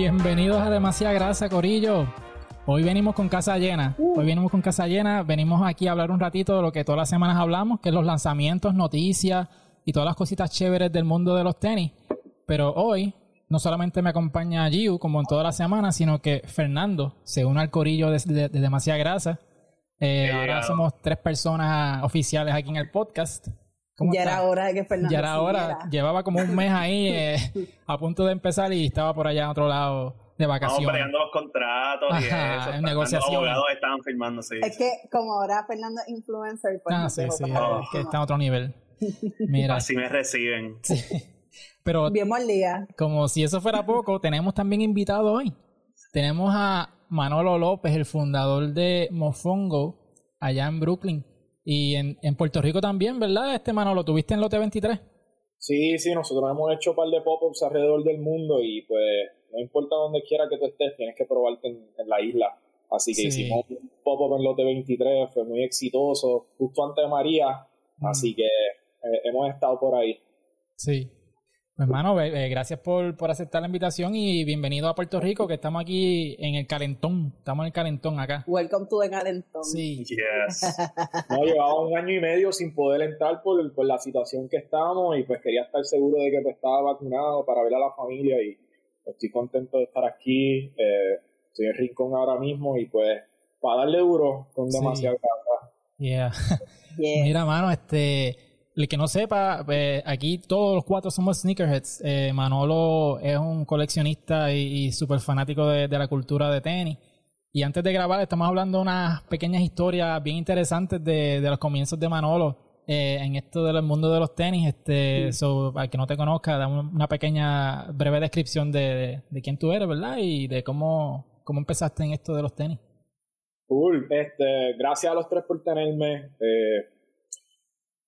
Bienvenidos a Demasiada Grasa, Corillo. Hoy venimos con casa llena. Hoy venimos con casa llena. Venimos aquí a hablar un ratito de lo que todas las semanas hablamos, que es los lanzamientos, noticias y todas las cositas chéveres del mundo de los tenis. Pero hoy no solamente me acompaña Giu, como en todas las semanas, sino que Fernando se une al corillo de, de, de Demasiada Grasa. Eh, ahora somos tres personas oficiales aquí en el podcast. Ya era hora de que Fernando Ya era hora. Llevaba como un mes ahí eh, a punto de empezar y estaba por allá en otro lado de vacaciones. Estamos peleando los contratos y eso. En negociación. Los abogados estaban firmando, sí. Es que como ahora Fernando es influencer, pues ah, sí, sí, es que está a otro nivel. Mira. Así me reciben. Sí. Pero Bien buen día. como si eso fuera poco, tenemos también invitado hoy. Tenemos a Manolo López, el fundador de Mofongo, allá en Brooklyn. Y en, en Puerto Rico también, ¿verdad? Este Manolo, ¿tuviste en Lote 23? Sí, sí, nosotros hemos hecho un par de pop-ups alrededor del mundo y pues no importa donde quiera que tú estés, tienes que probarte en, en la isla. Así que Sí. hicimos un pop-up en Lote 23, fue muy exitoso, justo antes de María, así que eh, hemos estado por ahí. Sí. Pues, hermano, eh, gracias por, por aceptar la invitación y bienvenido a Puerto Rico, que estamos aquí en el calentón. Estamos en el calentón acá. Welcome to the Calentón. Sí. Yes. No, llevaba un año y medio sin poder entrar por, por la situación que estábamos y pues quería estar seguro de que pues, estaba vacunado para ver a la familia y estoy contento de estar aquí. Eh, estoy en Rincón ahora mismo y pues para darle duro con Sí. demasiado grasa. Yeah. Yeah. Mira, mano, este, el que no sepa, eh, aquí todos los cuatro somos sneakerheads. Eh, Manolo es un coleccionista y, y súper fanático de, de la cultura de tenis. Y antes de grabar, estamos hablando de unas pequeñas historias bien interesantes de, de los comienzos de Manolo eh, en esto del mundo de los tenis. Este, so, el que no te conozca, da un- una pequeña breve descripción de, de, de quién tú eres, ¿verdad? Y de cómo, cómo empezaste en esto de los tenis. Cool, este, gracias a los tres por tenerme. Eh,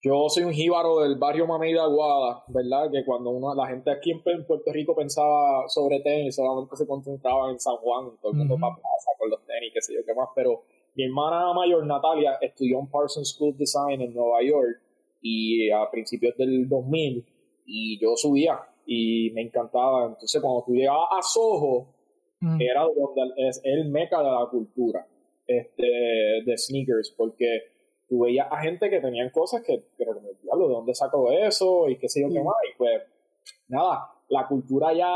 yo soy un jíbaro del barrio Mamey de Aguada, ¿verdad? Que cuando uno, la gente aquí en, en Puerto Rico pensaba sobre tenis, solamente se concentraba en San Juan, todo el mundo para plaza con los tenis, qué sé yo qué más. Pero mi hermana mayor, Natalia, estudió en Parsons School of Design en Nueva York y a principios del 2000 y yo subía y me encantaba. Entonces, cuando tú llegabas a Soho, Mm. era donde es el meca de la cultura este, de sneakers, porque tú veías a gente que tenían cosas que, pero como, diablo, ¿de dónde sacó eso? Y qué sé yo qué más. Y pues, nada, la cultura ya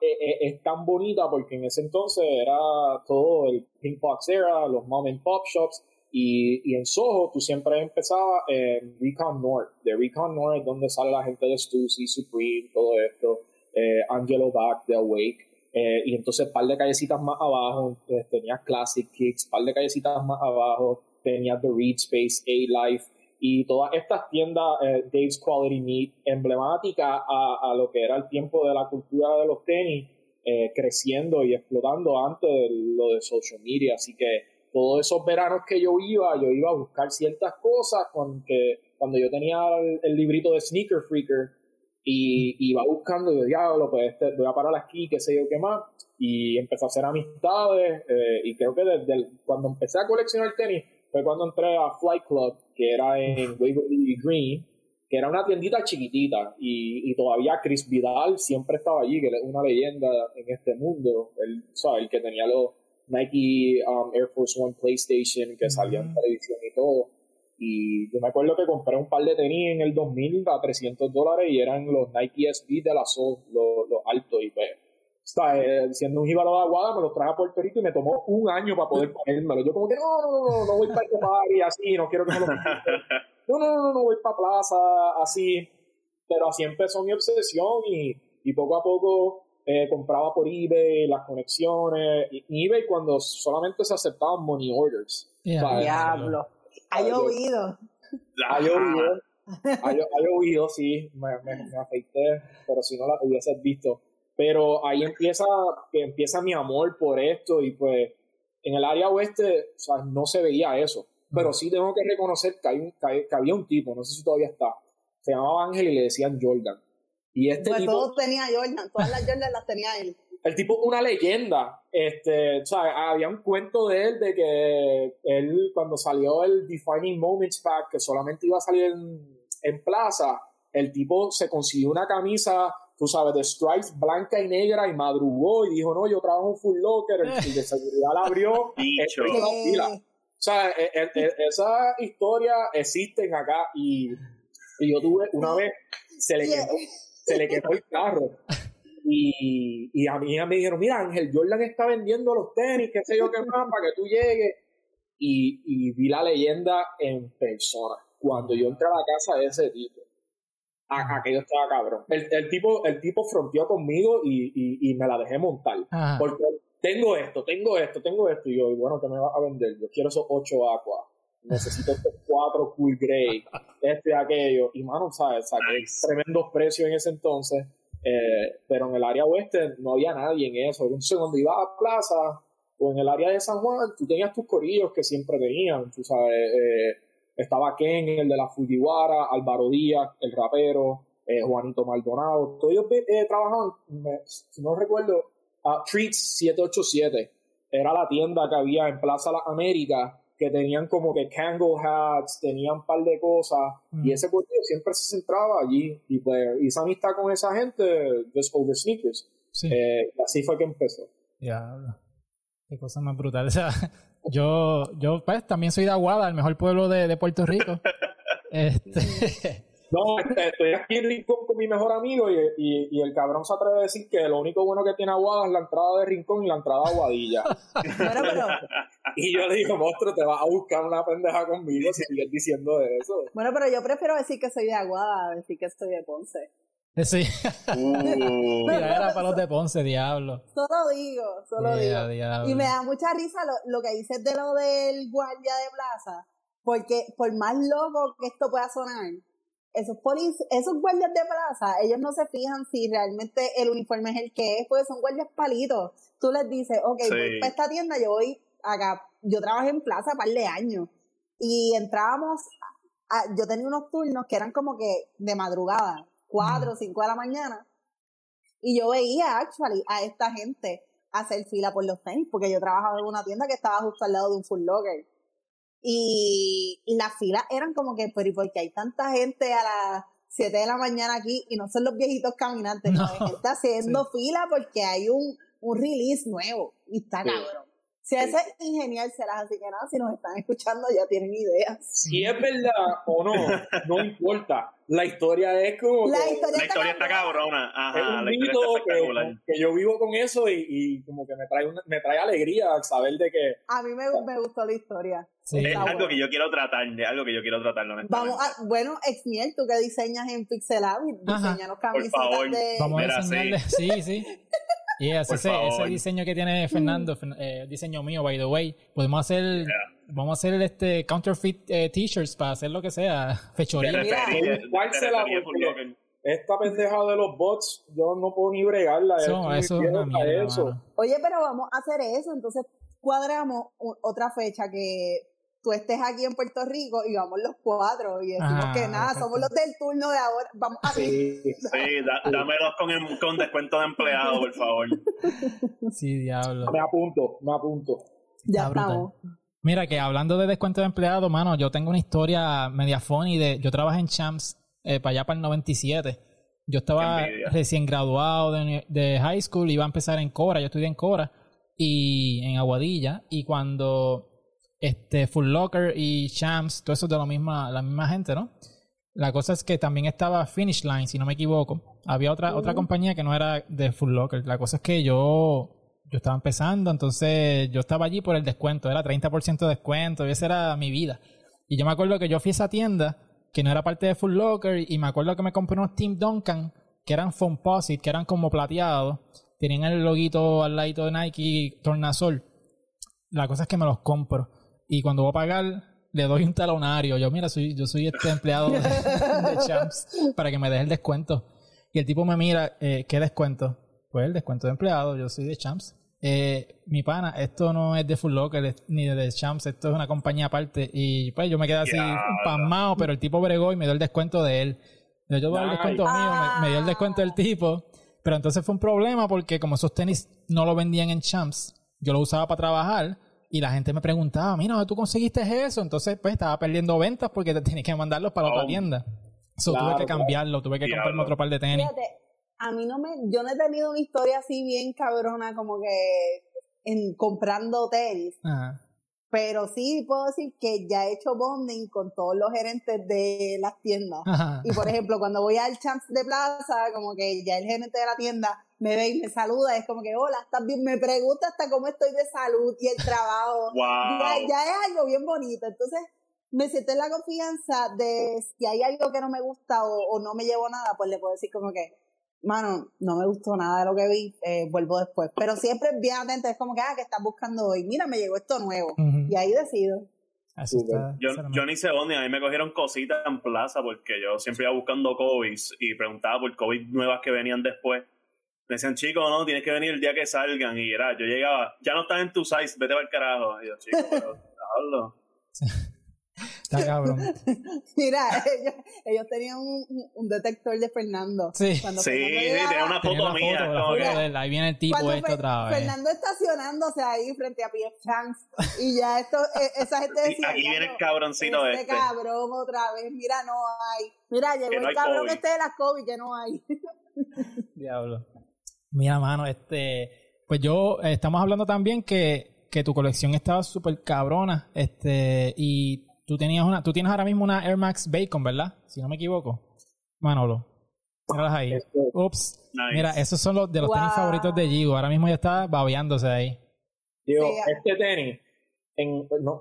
eh, eh, es tan bonita porque en ese entonces era todo el Pink Box Era, los mom and pop shops. Y, y en Soho tú siempre empezabas en Recon North. De Recon North es donde sale la gente de Stussy, Supreme, todo esto. Eh, Angelo Back, The Awake. Eh, y entonces, par de callecitas más abajo, eh, tenías Classic Kicks, par de callecitas más abajo, tenías The Read Space, A-Life, y todas estas tiendas, eh, Dave's Quality Meat, emblemáticas a, a lo que era el tiempo de la cultura de los tenis, eh, creciendo y explotando antes de lo de social media. Así que todos esos veranos que yo iba, yo iba a buscar ciertas cosas con que cuando yo tenía el, el librito de Sneaker Freaker, y iba buscando, yo diablo, pues este, voy a parar aquí, qué sé yo qué más, y empecé a hacer amistades, eh, y creo que desde el- cuando empecé a coleccionar tenis fue cuando entré a Flight Club, que era en Waverly Green, que era una tiendita chiquitita, y, y todavía Chris Vidal siempre estaba allí, que es una leyenda en este mundo, él, ¿sabes? El que tenía los Nike um, Air Force One PlayStation, que salía en Mm. televisión y todo, y yo me acuerdo que compré un par de tenis en el 2000 a 300 dólares y eran los Nike SB de la Sol, los, los altos. Y pues, está, eh, siendo un jíbaro de aguada, me los traje a Puerto Rico y me tomó un año para poder ponérmelo. Yo como que no, no, no, no, no voy para este party así, no quiero que me lo. No, no, no, no voy para plaza así. Pero así empezó mi obsesión y, y poco a poco eh, compraba por eBay las conexiones. Y eBay cuando solamente se aceptaban money orders. Yeah. Diablo. Ha llovido. Ha llovido, ha, llo- ha llovido, sí, me, me, me afeité, pero si no la hubieses visto. Pero ahí empieza, empieza mi amor por esto y pues en el área oeste o sea, no se veía eso. Pero sí tengo que reconocer que, hay un, que había un tipo, no sé si todavía está, se llamaba Ángel y le decían Jordan. Y este Pues tipo, todos tenía Jordan, todas las Jordan las tenía él. el tipo una leyenda. Este, o sea, había un cuento de él de que él cuando salió el Defining Moments Pack, que solamente iba a salir en, en plaza, el tipo se consiguió una camisa tú sabes, de stripes blanca y negra y madrugó y dijo, no, yo trabajo en Full Locker, el, el de seguridad la abrió. Fila. O sea, e- e- e- esas historias existen acá y, y yo tuve una vez, se le quemó, se le quemó el carro. Y, y a mí me dijeron, mira, Ángel Jordan está vendiendo los tenis, qué sé yo qué más, para que tú llegues. Y, y vi la leyenda en persona. Cuando yo entré a la casa de ese tipo, a- aquello estaba cabrón. El, el tipo, el tipo fronteó conmigo y, y, y me la dejé montar. Ajá. Porque tengo esto, tengo esto, tengo esto. Y yo, y bueno, ¿qué me vas a vender? Yo quiero esos ocho aqua. Necesito estos cuatro cool grey, este y aquello. Y mano, ¿sabes? Saqué Nice. tremendos precios en ese entonces. eh, pero en el área oeste no había nadie en eso. Entonces, cuando iba a la plaza o en el área de San Juan, tú tenías tus corillos que siempre venían. Tú sabes, eh, estaba Ken, el de la Fujiwara, Álvaro Díaz, el rapero, eh, Juanito Maldonado. Todos ellos eh, trabajaban, me- si no recuerdo, a Treats 787. Era la tienda que había en Plaza Las Américas que tenían como que Kango hats, tenían un par de cosas, Mm. y ese corillo siempre se centraba allí. Y pues hice amistad con esa gente, just over sneakers. Sí. Eh, así fue que empezó. Diablo. Qué cosa más brutal. O sea, yo, yo pues también soy de Aguada, el mejor pueblo de, de Puerto Rico. Este, No, este, estoy aquí en Rincón con mi mejor amigo y, y- y el cabrón se atreve a decir que lo único bueno que tiene Aguada es la entrada de Rincón y la entrada a Aguadilla. Bueno, pero, y yo le digo, monstruo, te vas a buscar una pendeja conmigo si sigues diciendo eso. bueno, pero yo prefiero decir que soy de Aguada a decir que soy de Ponce. Sí. Uh, Mira, era para los de Ponce, diablo. Solo digo, solo digo. diablo. Y me da mucha risa lo, lo que dices de lo del guardia de plaza, porque por más loco que esto pueda sonar, esos polic- esos guardias de plaza, ellos no se fijan si realmente el uniforme es el que es, porque son guardias palitos. Tú les dices, ok, Sí. voy para esta tienda, yo voy acá, yo trabajé en plaza un par de años, y entrábamos, a- yo tenía unos turnos que eran como que de madrugada, 4 o 5 de la mañana, y yo veía, actually, a esta gente hacer fila por los tenis, porque yo trabajaba en una tienda que estaba justo al lado de un Full Locker. Y las filas eran como que, pero ¿y por qué hay tanta gente a las 7 de la mañana aquí y no son los viejitos caminantes? No, gente haciendo fila porque hay un, un release nuevo y está Sí. cabrón. Si ese es ingeniárselas, así que nada, si nos están escuchando ya tienen ideas. Si es verdad o no, no importa. La historia es como La que historia la historia está cabrona. es Ajá, un la historia está espectacular. que, que yo vivo con eso y, y como que me trae, una- me trae alegría saber de que A mí me, me gustó la historia. Sí. Es algo bueno. que yo quiero tratar, es algo que yo quiero tratar. Vamos a, bueno, Exniel, tú que diseñas en Pixel Lab, Ajá. diseñanos camisetas favor. de... Vamos Mira, a enseñarle. Sí, sí. Y ese, Por ese, ese diseño que tiene Fernando, Fer- eh, diseño mío, by the way, podemos hacer, vamos a hacer este counterfeit eh, t-shirts para hacer lo que sea, fechoría. Esta pendeja de los bots, yo no puedo ni bregarla. Eso, es una mierda, eso. Oye, pero vamos a hacer eso, entonces cuadramos otra fecha que tú estés aquí en Puerto Rico y vamos los cuatro y decimos Ah, que nada, perfecto. somos los del turno de ahora, vamos a ver. Sí. Sí, da- dámelos con, em- con descuento de empleado, por favor. Sí, diablo. Me apunto, me apunto. Ya Está brutal. Mira, que hablando de descuento de empleado, mano, yo tengo una historia media funny de. Yo trabajé en Champs eh, para allá para el 97. Yo estaba recién graduado de, de high school, iba a empezar en Cora, yo estudié en Cora y en Aguadilla. Y cuando este Full Locker y Champs, todo eso es de la misma, la misma gente, ¿no? La cosa es que también estaba Finish Line, si no me equivoco. Había otra, otra compañía que no era de Full Locker. La cosa es que yo yo estaba empezando, entonces yo estaba allí por el descuento, era 30% de descuento, y esa era mi vida. Y yo me acuerdo que yo fui a esa tienda, que no era parte de Full Locker, y me acuerdo que me compré unos Team Duncan, que eran Composite, que eran como plateados, tenían el loguito al ladito de Nike Tornasol. La cosa es que me los compro, y cuando voy a pagar, le doy un talonario. Yo, mira, soy, yo soy este empleado de, de Champs, para que me deje el descuento. Y el tipo me mira, eh, ¿qué descuento? Pues el descuento de empleado, yo soy de Champs. Eh, mi pana, esto no es de Full Locker ni de Champs, esto es una compañía aparte. Y pues yo me quedé así Diablo. pasmado, pero el tipo bregó y me dio el descuento de él. Yo, yo doy el descuento mío, me, me dio el descuento del tipo. Pero entonces fue un problema porque como esos tenis no lo vendían en Champs, yo lo usaba para trabajar y la gente me preguntaba, mira, ¿dónde tú conseguiste eso? Entonces pues estaba perdiendo ventas porque te tenías que mandarlos para otra Oh. tienda. So, tuve que cambiarlo, tuve que Diablo. comprarme otro par de tenis. Fíjate, a mí no me, yo no he tenido una historia así bien cabrona como que en comprando tenis. Ajá. Pero sí puedo decir que ya he hecho bonding con todos los gerentes de las tiendas. Ajá. Y por ejemplo, cuando voy al Champs de Plaza, como que ya el gerente de la tienda me ve y me saluda, es como que, hola, ¿estás bien? Me pregunta hasta cómo estoy de salud y el trabajo. Wow. Ya, ya es algo bien bonito. Entonces, me siento en la confianza de si hay algo que no me gusta o, o no me llevo nada, pues le puedo decir como que, mano, no me gustó nada de lo que vi, eh, vuelvo después. Pero siempre bien atento, es como que, ah, que estás buscando hoy? Mira, me llegó esto nuevo. Ujú. Y ahí decido. Está- Yo, yo ni sé dónde, a mí me cogieron cositas en plaza porque yo siempre iba buscando COVID y preguntaba por COVID nuevas que venían después. Me decían, chicos, no, tienes que venir el día que salgan. Y era, yo llegaba, ya no estás en tu size, vete para el carajo. Y yo, chicos, pero, hablo. Está cabrón. Mira, ellos, ellos tenían un, un detector de Fernando. Sí. Cuando Sí, Fernando llegaba- tenía una Tenía foto la mía. foto, la como foto que- de él. Ahí viene el tipo cuando este Fe- otra vez. Fernando estacionándose ahí frente a P.F. Chance y ya esto, eh, esa gente decía, aquí "Ya viene el cabroncito este este. cabrón otra vez, mira, no hay. Mira, llegó no el cabrón COVID. este de las COVID, que no hay. Diablo. Mira, mano, este. Pues yo, eh, estamos hablando también que, que tu colección estaba súper cabrona. Este. Y tú tenías una. Tú tienes ahora mismo una Air Max Bacon, ¿verdad? Si no me equivoco. Manolo. Míralas ahí. Este, Ups. Nice. Mira, esos son los de los tenis favoritos de Gigo. Ahora mismo ya está babeándose ahí. Digo, este tenis, en, no,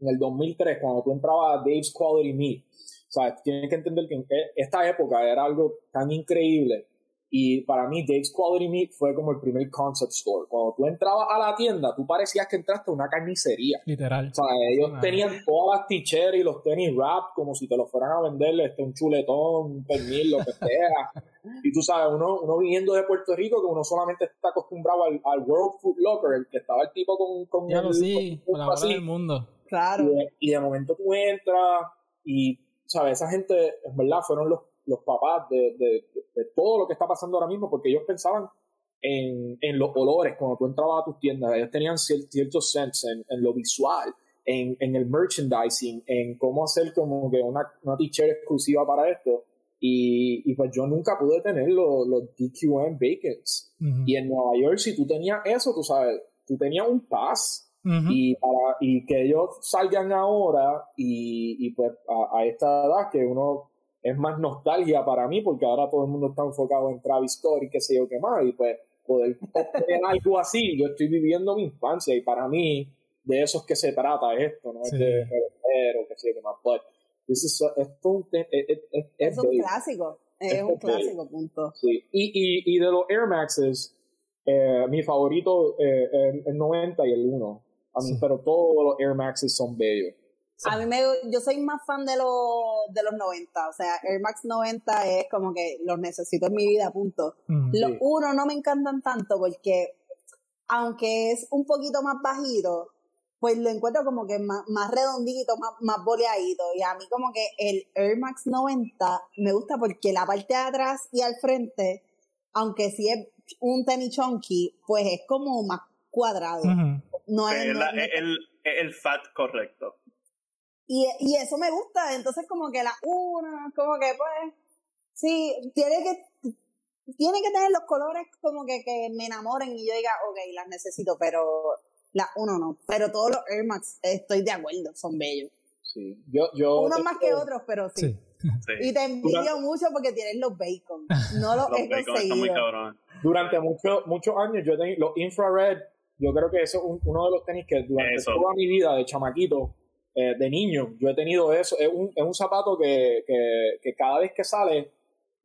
en el 2003, cuando tú entrabas a Dave's Quality Meat, o sea, tienes que entender que en e- esta época era algo tan increíble. Y para mí, Dave's Quality Meat fue como el primer concept store. Cuando tú entrabas a la tienda, tú parecías que entraste a una carnicería. Literal. O sea, ellos Ah. tenían todas las t-shirts y los tenis rap como si te los fueran a vender este, un chuletón, un pernil, lo que sea. y tú sabes, uno, uno viniendo de Puerto Rico, que uno solamente está acostumbrado al, al World Food Locker, el que estaba el tipo con, con Ya el, lo sí, con por la del mundo. Claro. Y de, y de momento tú entras y, ¿sabes? Esa gente, en verdad, fueron los, los papás de, de, de todo lo que está pasando ahora mismo, porque ellos pensaban en, en los olores cuando tú entrabas a tus tiendas. Ellos tenían cier- ciertos sense en, en lo visual, en, en el merchandising, en cómo hacer como que una, una t-shirt exclusiva para esto. Y, y pues yo nunca pude tener los, los DQM Bacons. Y en Nueva York, si tú tenías eso, tú sabes, tú tenías un pass y, para, y que ellos salgan ahora y, y pues a, a esta edad que uno es más nostalgia para mí porque ahora todo el mundo está enfocado en Travis Scott y qué sé yo qué más y pues poder obtener algo así yo estoy viviendo mi infancia y para mí de eso es que se trata esto no Sí. es de o qué sé yo qué más but this is a- esto es un es- es- es- es Es clásico. Es Es un clásico, punto. Sí. Y, y, y de los Air Maxes, eh, mi favorito eh, es el 90 y el 1. A mí, Sí. Pero todos los Air Maxes son bellos. A mí me, yo soy más fan de los, de los 90. O sea, Air Max 90 es como que los necesito en mi vida, punto. Ujú. Los Sí. uno no me encantan tanto porque, aunque es un poquito más bajito, pues lo encuentro como que más, más redondito, más, más boleadito. Y a mí como que el Air Max 90 me gusta porque la parte de atrás y al frente, aunque sí es un tenis chunky, pues es como más cuadrado. No es, no la- es- el, es el fat correcto. Y, y eso me gusta, entonces como que la una, como que pues, sí, tiene que, tiene que tener los colores como que, que me enamoren y yo diga, ok, las necesito, pero la uno no. Pero todos los Air Max, estoy de acuerdo, son bellos. Sí. Yo, yo, Unos más que otros, pero sí. Sí. Sí. Y te envidio mucho porque tienes los bacon. No los, Los he bacon están muy conseguido. cabrones. Durante muchos muchos años yo tenía los infrared, yo creo que eso es un- uno de los tenis que durante Eso. toda mi vida de chamaquito, eh, de niño, yo he tenido eso. Es un, es un zapato que, que, que cada vez que sale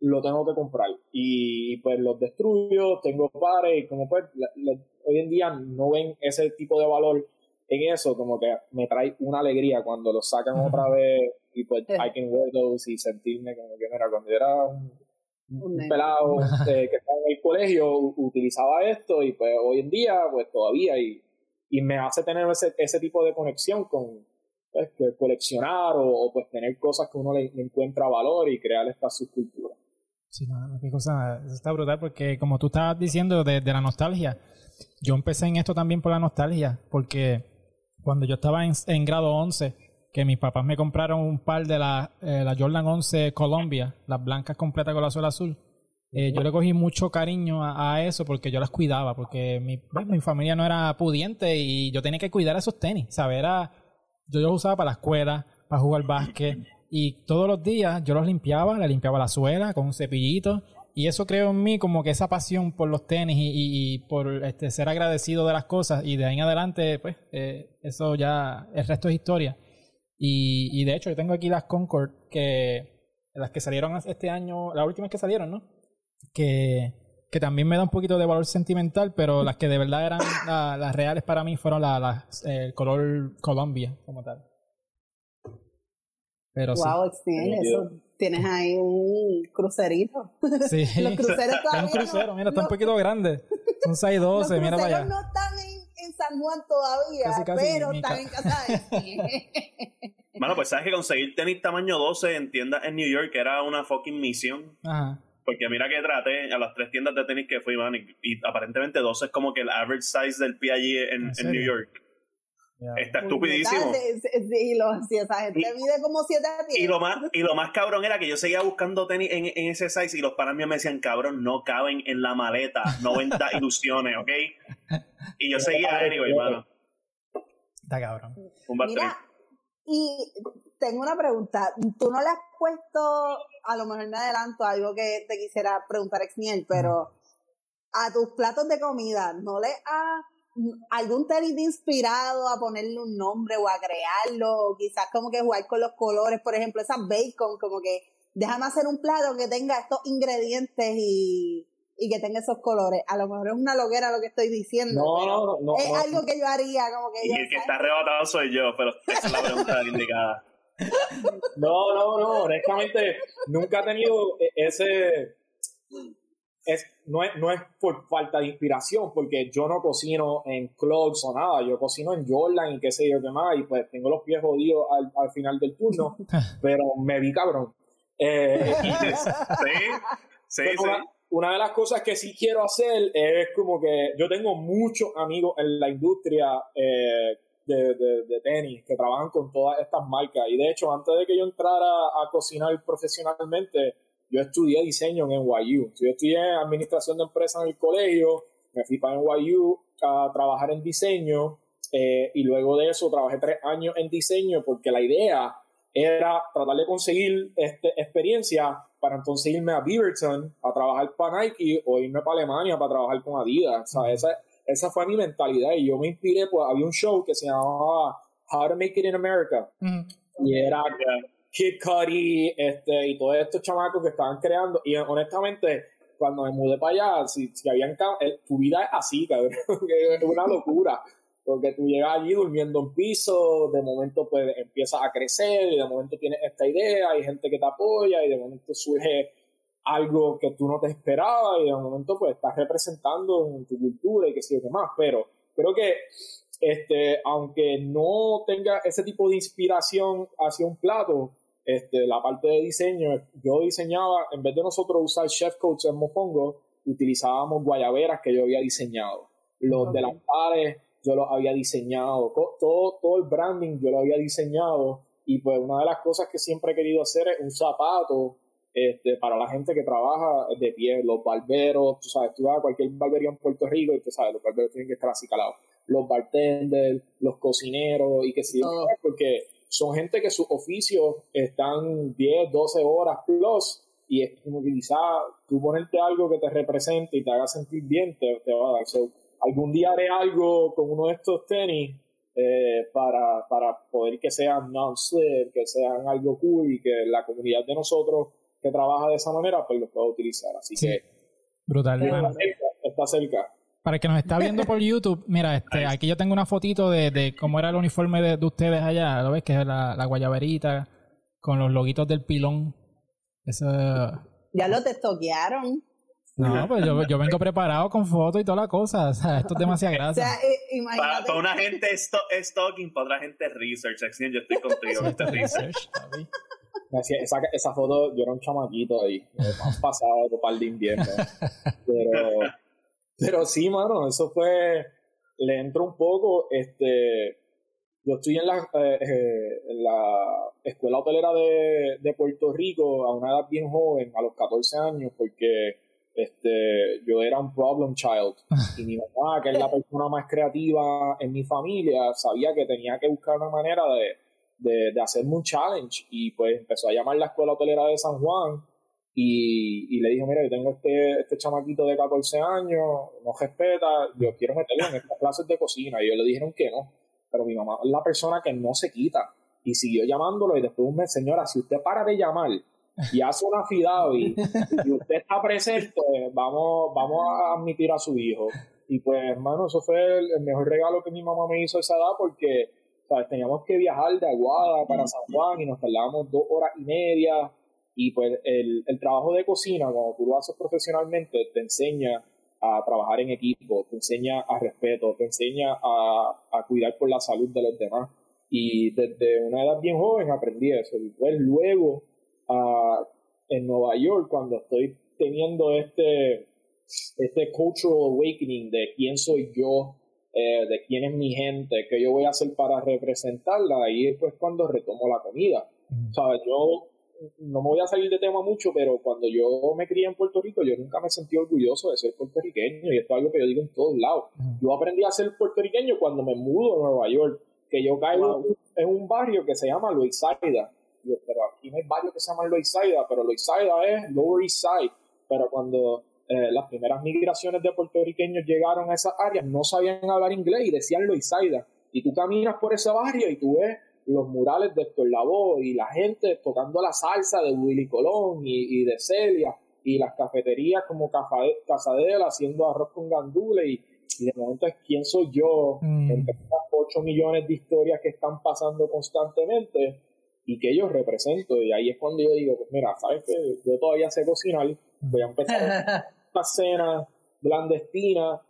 lo tengo que comprar. Y pues los destruyo, tengo pares y como pues la- la- hoy en día no ven ese tipo de valor en eso, como que me trae una alegría cuando los sacan otra vez y pues Sí. I can wear those y sentirme como que mira, cuando yo era un, Un pelado eh, que estaba en el colegio utilizaba esto y pues hoy en día pues todavía y, y me hace tener ese, ese tipo de conexión con pues, que coleccionar o, pues tener cosas que uno le, encuentra valor y crear esta subcultura. Sí, mano, qué cosa, está brutal porque como tú estabas diciendo de, la nostalgia, yo empecé en esto también por la nostalgia, porque cuando yo estaba en, grado 11, que mis papás me compraron un par de la, eh, la Jordan 11 Columbia, las blancas completas con la suela azul, Eh, yo le cogí mucho cariño a, eso porque yo las cuidaba, porque mi, pues, mi familia no era pudiente y yo tenía que cuidar esos tenis. ¿sabes? Yo los usaba para la escuela, para jugar básquet y todos los días yo los limpiaba, le limpiaba la suela con un cepillito y eso creo en mí como que esa pasión por los tenis y, por este, ser agradecido de las cosas y de ahí en adelante pues eh, eso ya el resto es historia y, y de hecho yo tengo aquí las Concord que las que salieron este año, las últimas que salieron, ¿no? que, que también me da un poquito de valor sentimental, pero las que de verdad eran las reales para mí fueron las el color Columbia como tal. Pero wow, sí. eso. Tienes ahí un crucerito. Sí. Los cruceros todavía. un crucero, mira, está un poquito grande. Son 612, mira para allá. no están en, en, San Juan todavía, pero están en casa de Bueno, pues sabes que conseguir tenis tamaño 12 en tiendas en New York era una fucking misión. Ajá. Porque mira que traté a las tres tiendas de tenis que fui, man, y, aparentemente 12 es como que el average size del pie allí en, en, New York. Está estupidísimo. Sí, lo, sí, esa gente mide como 7 pies. Y lo, más, y lo más cabrón era que yo seguía buscando tenis en, en ese size y los panas míos me decían, cabrón, no caben en la maleta 90 ilusiones, ¿ok? Y yo seguía anyway, hermano. Está cabrón. Un Mira, y tengo una pregunta. ¿Tú no le has puesto, a lo mejor me adelanto, algo que te quisiera preguntar, Exniel, pero a tus platos de comida, ¿no le has algún tenis inspirado a ponerle un nombre o a crearlo? quizás como que jugar con los colores, por ejemplo, esa bacon, como que déjame hacer un plato que tenga estos ingredientes y, y que tenga esos colores. A lo mejor es una loquera lo que estoy diciendo. No, no, no, Es algo que yo haría, como que. Y el que está arrebatado soy yo, pero esa es la pregunta indicada. No, no, no, honestamente, nunca he tenido e-, ese. Es, no, es, no es por falta de inspiración, porque yo no cocino en clogs o nada, yo cocino en Jordan y qué sé yo qué más, y pues tengo los pies jodidos al, al final del turno, pero me vi cabrón. Eh, sí, sí, sí. Una, de las cosas que sí quiero hacer es como que yo tengo muchos amigos en la industria eh, de, tenis que trabajan con todas estas marcas. Y de hecho, antes de que yo entrara a cocinar profesionalmente, yo estudié diseño en NYU. Yo estudié administración de empresas en el colegio, me fui para NYU a trabajar en diseño eh, y luego de eso trabajé tres años en diseño porque la idea era tratar de conseguir este, experiencia para entonces irme a Beaverton a trabajar para Nike o irme para Alemania para trabajar con Adidas. O sea, esa, esa fue mi mentalidad y yo me inspiré, pues había un show que se llamaba How to Make It in America. Y era Kid Cudi este, y todos estos chamacos que estaban creando. Y honestamente cuando me mudé para allá, si, si habían, tu vida es así, cabrón, es una locura. Porque tú llegas allí durmiendo en piso, de momento pues empiezas a crecer y de momento tienes esta idea, hay gente que te apoya y de momento surge algo que tú no te esperabas y de momento pues estás representando en tu cultura y qué sé yo qué más, pero creo que este, aunque no tenga ese tipo de inspiración hacia un plato, este, la parte de diseño, yo diseñaba, en vez de nosotros usar Chef Coats en Mofongo, utilizábamos guayaberas que yo había diseñado. Los de las pares yo los había diseñado, todo, todo el branding yo lo había diseñado. Y pues una de las cosas que siempre he querido hacer es un zapato este, para la gente que trabaja de pie, los barberos, tú sabes, tú vas a cualquier barbería en Puerto Rico y tú sabes, los barberos tienen que estar así calados, los bartenders, los cocineros y que sí, porque son gente que sus oficios están 10, 12 horas plus y es como que quizás tú ponerte algo que te represente y te haga sentir bien te, va a dar. algún día haré algo con uno de estos tenis eh, para, para poder que sean non-slip, que sean algo cool y que la comunidad de nosotros que trabaja de esa manera, pues lo puedo utilizar. Así que. Brutal, está, cerca, Para el que nos está viendo por YouTube, mira, este, aquí yo tengo una fotito de, de cómo era el uniforme de, ustedes allá, ¿lo ves? Que es la, la, guayaberita con los loguitos del pilón. Eso. Ya lo testoquearon. No, pues yo, yo, vengo preparado con fotos y toda la cosa. O sea, esto es. O sea, eh, para, una gente es, stalking, para otra gente research. Yo estoy contigo. este research. Esa, esa foto, yo era un chamaquito ahí, más pasado de par de invierno. Pero, pero sí, mano, eso fue, le entro un poco, este, yo estoy en la, eh, eh, en la escuela hotelera de, de, Puerto Rico a una edad bien joven, a los 14 años, porque este, yo era un problem child y mi mamá, que es la persona más creativa en mi familia, sabía que tenía que buscar una manera de, de, de hacerme un challenge y pues empezó a llamar la escuela hotelera de San Juan y, y le dije, mira, yo tengo este, este chamaquito de 14 años, no respeta, yo quiero meterlo en estas clases de cocina y ellos le dijeron que no, pero mi mamá es la persona que no se quita y siguió llamándolo y después mes, señora, si usted para de llamar y hace una fidavi y usted está presente, vamos, vamos a admitir a su hijo. Y pues, hermano, eso fue el, mejor regalo que mi mamá me hizo a esa edad porque teníamos que viajar de Aguada para San Juan y nos tardábamos dos horas y media. Y pues el, el trabajo de cocina, cuando tú lo haces profesionalmente, te enseña a trabajar en equipo, te enseña a respeto, te enseña a, a cuidar por la salud de los demás. Y desde una edad bien joven aprendí eso. Y pues luego en Nueva York cuando estoy teniendo este, este cultural awakening de quién soy yo, eh, de quién es mi gente, qué yo voy a hacer para representarla, ahí es pues cuando retomo la comida. O sea, yo no me voy a salir de tema mucho, pero cuando yo me crié en Puerto Rico, yo nunca me sentí orgulloso de ser puertorriqueño, y esto es algo que yo digo en todos lados. Yo aprendí a ser puertorriqueño cuando me mudo a Nueva York, que yo caigo en un barrio que se llama Luisaida, pero aquí no hay varios que se llaman Loisaida, pero Loisaida es Lower East Side. Pero cuando eh, las primeras migraciones de puertorriqueños llegaron a esas áreas, no sabían hablar inglés y decían Loisaida. Y tú caminas por ese barrio y tú ves los murales de Héctor Lavoe y la gente tocando la salsa de Willy Colón y, de Celia y las cafeterías como Casadela haciendo arroz con gandules y, de momento es quién soy yo mm. entre estas 8 millones de historias que están pasando constantemente y que yo represento. Y ahí es cuando yo digo, pues mira, sabes que yo todavía sé cocinar, voy a empezar esta cena clandestina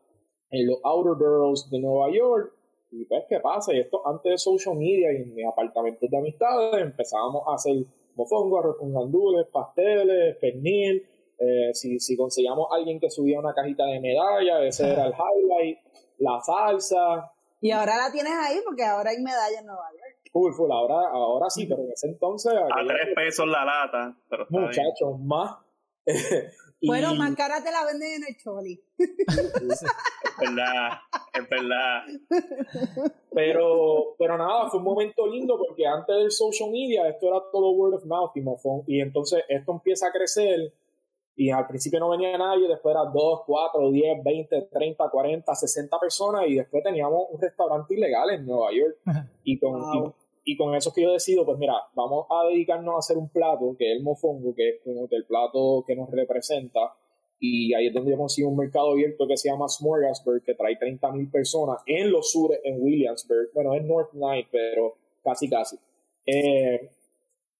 en los Outer Boroughs de Nueva York. Y pues, ¿qué pasa? Y esto antes de social media y en mis apartamentos de amistades empezábamos a hacer mofongo, arroz con gandules, pasteles, pernil. Eh, si, si conseguíamos alguien que subía una cajita de medalla, ese era el highlight, la salsa. Y ahora la tienes ahí porque ahora hay medalla en Nueva York. Full, full, ahora, ahora sí, pero en ese entonces... A tres pesos la lata. Pero muchachos, más... Bueno, más cara te la venden en el Choli. es verdad, es verdad. Pero, pero nada, fue un momento lindo porque antes del social media esto era todo word of mouth y, y entonces esto empieza a crecer y al principio no venía nadie, después era 2, 4, 10, 20, 30, 40, 60 personas y después teníamos un restaurante ilegal en Nueva York. Y con, y, con eso que yo decido, pues mira, vamos a dedicarnos a hacer un plato, que es el mofongo, que es como el plato que nos representa. Y ahí es donde un mercado abierto que se llama Smorgasburg, que trae 30.000 personas en los sures, en Williamsburg. Bueno, es North Night, pero casi, casi. Eh,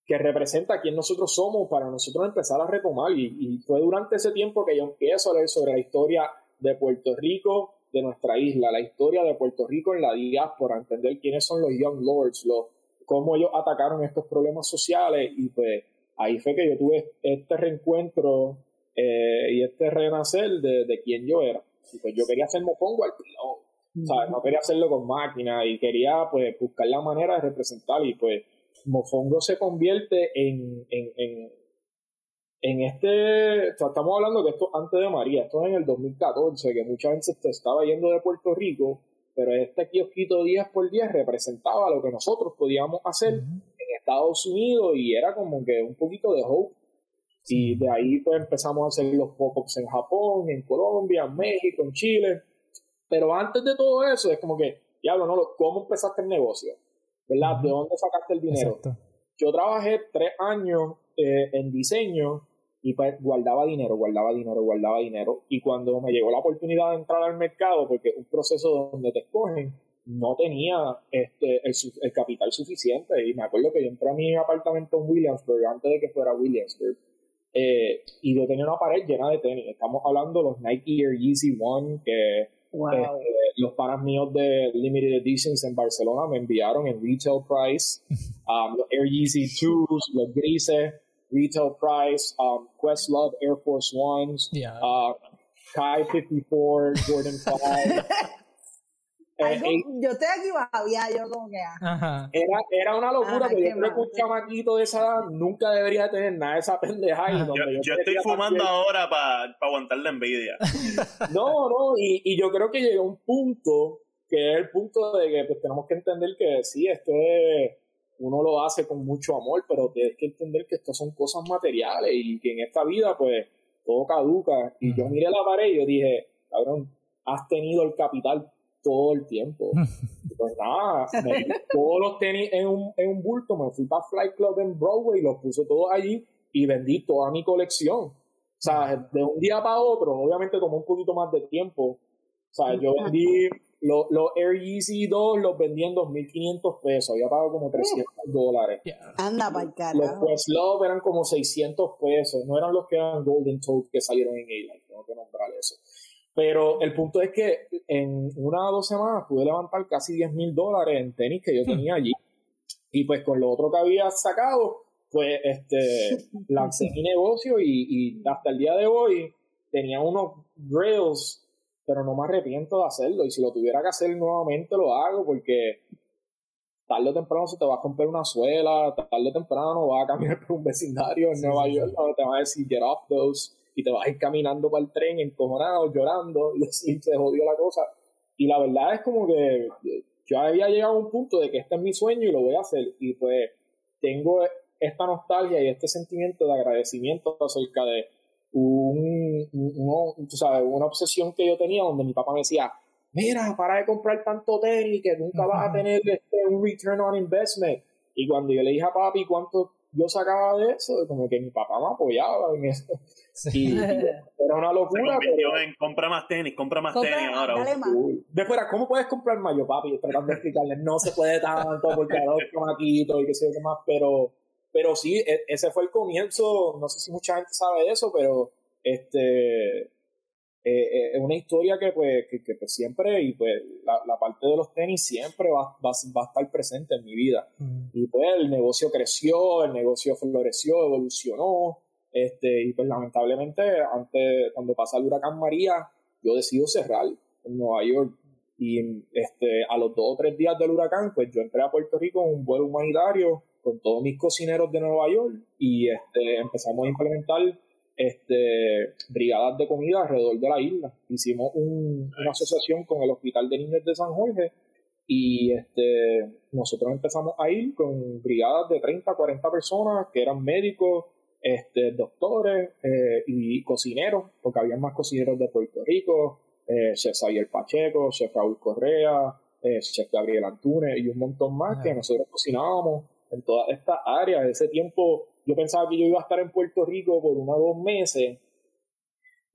que representa quién nosotros somos para nosotros empezar a retomar. Y, fue durante ese tiempo que yo empiezo a leer sobre la historia de Puerto Rico, de nuestra isla, la historia de Puerto Rico en la diáspora, entender quiénes son los Young Lords, los, cómo ellos atacaron estos problemas sociales. Y pues ahí fue que yo tuve este reencuentro eh, y este renacer de, de quién yo era. Y pues yo quería ser mopongo al pilón. No quería hacerlo con máquina y quería pues buscar la manera de representar y pues Mofongo se convierte en, en, en, en este, estamos hablando de esto antes de María, esto es en el 2014, que mucha gente se estaba yendo de Puerto Rico, pero este kiosquito días por día representaba lo que nosotros podíamos hacer en Estados Unidos y era como que un poquito de hope. Y de ahí pues empezamos a hacer los pop-ups en Japón, en Colombia, en México, en Chile. Pero antes de todo eso es como que, diablo, ¿no? ¿cómo empezaste el negocio? ¿verdad? ¿De dónde sacaste el dinero? Yo trabajé tres años eh, en diseño y pues guardaba dinero, guardaba dinero, guardaba dinero. Y cuando me llegó la oportunidad de entrar al mercado, porque un proceso donde te escogen, no tenía este, el, capital suficiente. Y me acuerdo que yo entré a mi apartamento en Williamsburg, antes de que fuera Williamsburg, eh, y yo tenía una pared llena de tenis. Estamos hablando de los Nike Air Yeezy One, que este, los panas míos de Limited Editions en Barcelona me enviaron en retail price um, los Air Yeezy 2s, los grises, retail price, um, Questlove Air Force Ones, uh, Kai 54, Jordan 5. Algo, yo estoy aquí baja, yo como que. ah. Era, era una locura, Ajá, pero yo creo que un chamaquito de esa edad nunca debería tener nada de esa pendeja. Yo, yo estoy fumando también- ahora para aguantar la envidia. No, no, y, y yo creo que llegó un punto que es el punto de que pues, tenemos que entender que sí, esto es, uno lo hace con mucho amor, pero tienes que entender que esto son cosas materiales y que en esta vida pues todo caduca. Y yo miré la pared y yo dije, cabrón, has tenido el capital todo el tiempo. Y pues nada, me di todos los tenis en un, en un bulto, me fui para Flight Club en Broadway, los puse todos allí y vendí toda mi colección. O sea, de un día para otro, obviamente tomó un poquito más de tiempo. O sea, yo vendí los, los Air Yeezy 2, los vendí en 2.500 pesos, había pagado como 300 dólares. Yeah. Anda para el Los carajo. Questlove eran como 600 pesos, no eran los que eran Golden Toad que salieron en A-Line, tengo que nombrar eso. Pero el punto es que en una o dos semanas pude levantar casi 10 mil dólares en tenis que yo tenía allí. Y pues con lo otro que había sacado, pues este, lancé mi negocio y, y hasta el día de hoy tenía unos rails, pero no me arrepiento de hacerlo. Y si lo tuviera que hacer nuevamente, lo hago porque tarde o temprano se te va a romper una suela, tarde o temprano vas a caminar por un vecindario en Nueva York donde te van a decir get off those y te vas a ir caminando para el tren encojonado, llorando y decir se jodió la cosa. Y la verdad es como que yo había llegado a un punto de que este es mi sueño y lo voy a hacer. Y pues tengo esta nostalgia y este sentimiento de agradecimiento acerca de un, un- uno- tú sabes, una obsesión que yo tenía donde mi papá me decía, mira, para de comprar tanto tenis que nunca vas a tener este, un return on investment. Y cuando yo le dije a papi cuánto yo sacaba de eso, como que mi papá me apoyaba en eso. Sí. Y, y era una Se locura, convirtió pero... en compra más tenis, compra más Compra tenis ahora. dale más. Uy. Después, ¿cómo puedes comprar más? Yo, papi, tratando de explicarle, no se puede tanto porque hay dos chamaquitos y qué sé yo qué más, pero, pero sí, e- ese fue el comienzo, no sé si mucha gente sabe de eso, pero este eh, eh, es una historia que pues, que, que, pues, siempre, y pues la, la parte de los tenis siempre va, va, va a estar presente en mi vida. Mm. Y pues el negocio creció, el negocio floreció, evolucionó. Este, y pues lamentablemente, antes, cuando pasa el huracán María, yo decido cerrar en Nueva York. Y este, a los dos o tres días del huracán, pues yo entré a Puerto Rico en un vuelo humanitario con todos mis cocineros de Nueva York y este, empezamos a implementar este, brigadas de comida alrededor de la isla. Hicimos un- una asociación con el Hospital de Niños de San Jorge y este, nosotros empezamos a ir con brigadas de 30, 40 personas que eran médicos, este, doctores eh, y cocineros, porque había más cocineros de Puerto Rico, eh, Chef Xavier Pacheco, Chef Raúl Correa, eh, Chef Gabriel Antunes y un montón más Ah. que nosotros cocinábamos en todas estas áreas. Ese tiempo yo pensaba que yo iba a estar en Puerto Rico por uno o dos meses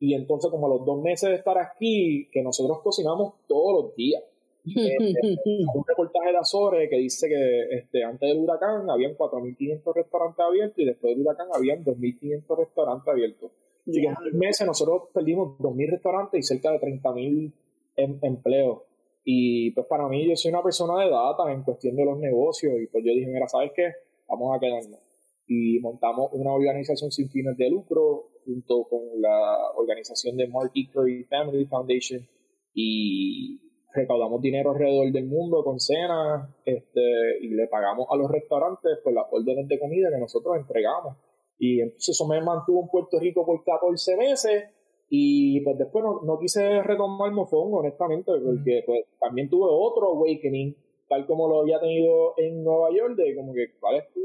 y entonces como a los dos meses de estar aquí, que nosotros cocinamos todos los días. Hay un reportaje de Azores que dice que este, antes del huracán habían 4.500 restaurantes abiertos y después del huracán habían 2.500 restaurantes abiertos. Así que en tres meses nosotros perdimos 2.000 restaurantes y cerca de 30.000 em- empleos. Y pues para mí yo soy una persona de data en cuestión de los negocios y pues yo dije, mira, ¿sabes qué? Vamos a quedarnos. Y montamos una organización sin fines de lucro junto con la organización de Mark E. Curry Family Foundation y recaudamos dinero alrededor del mundo con cenas este, y le pagamos a los restaurantes por las órdenes de comida que nosotros entregamos. Y entonces eso me mantuvo en Puerto Rico por 14 meses y pues después no, no quise retomar Mofongo, honestamente, porque pues también tuve otro awakening, tal como lo había tenido en Nueva York, de como que cuál es tu,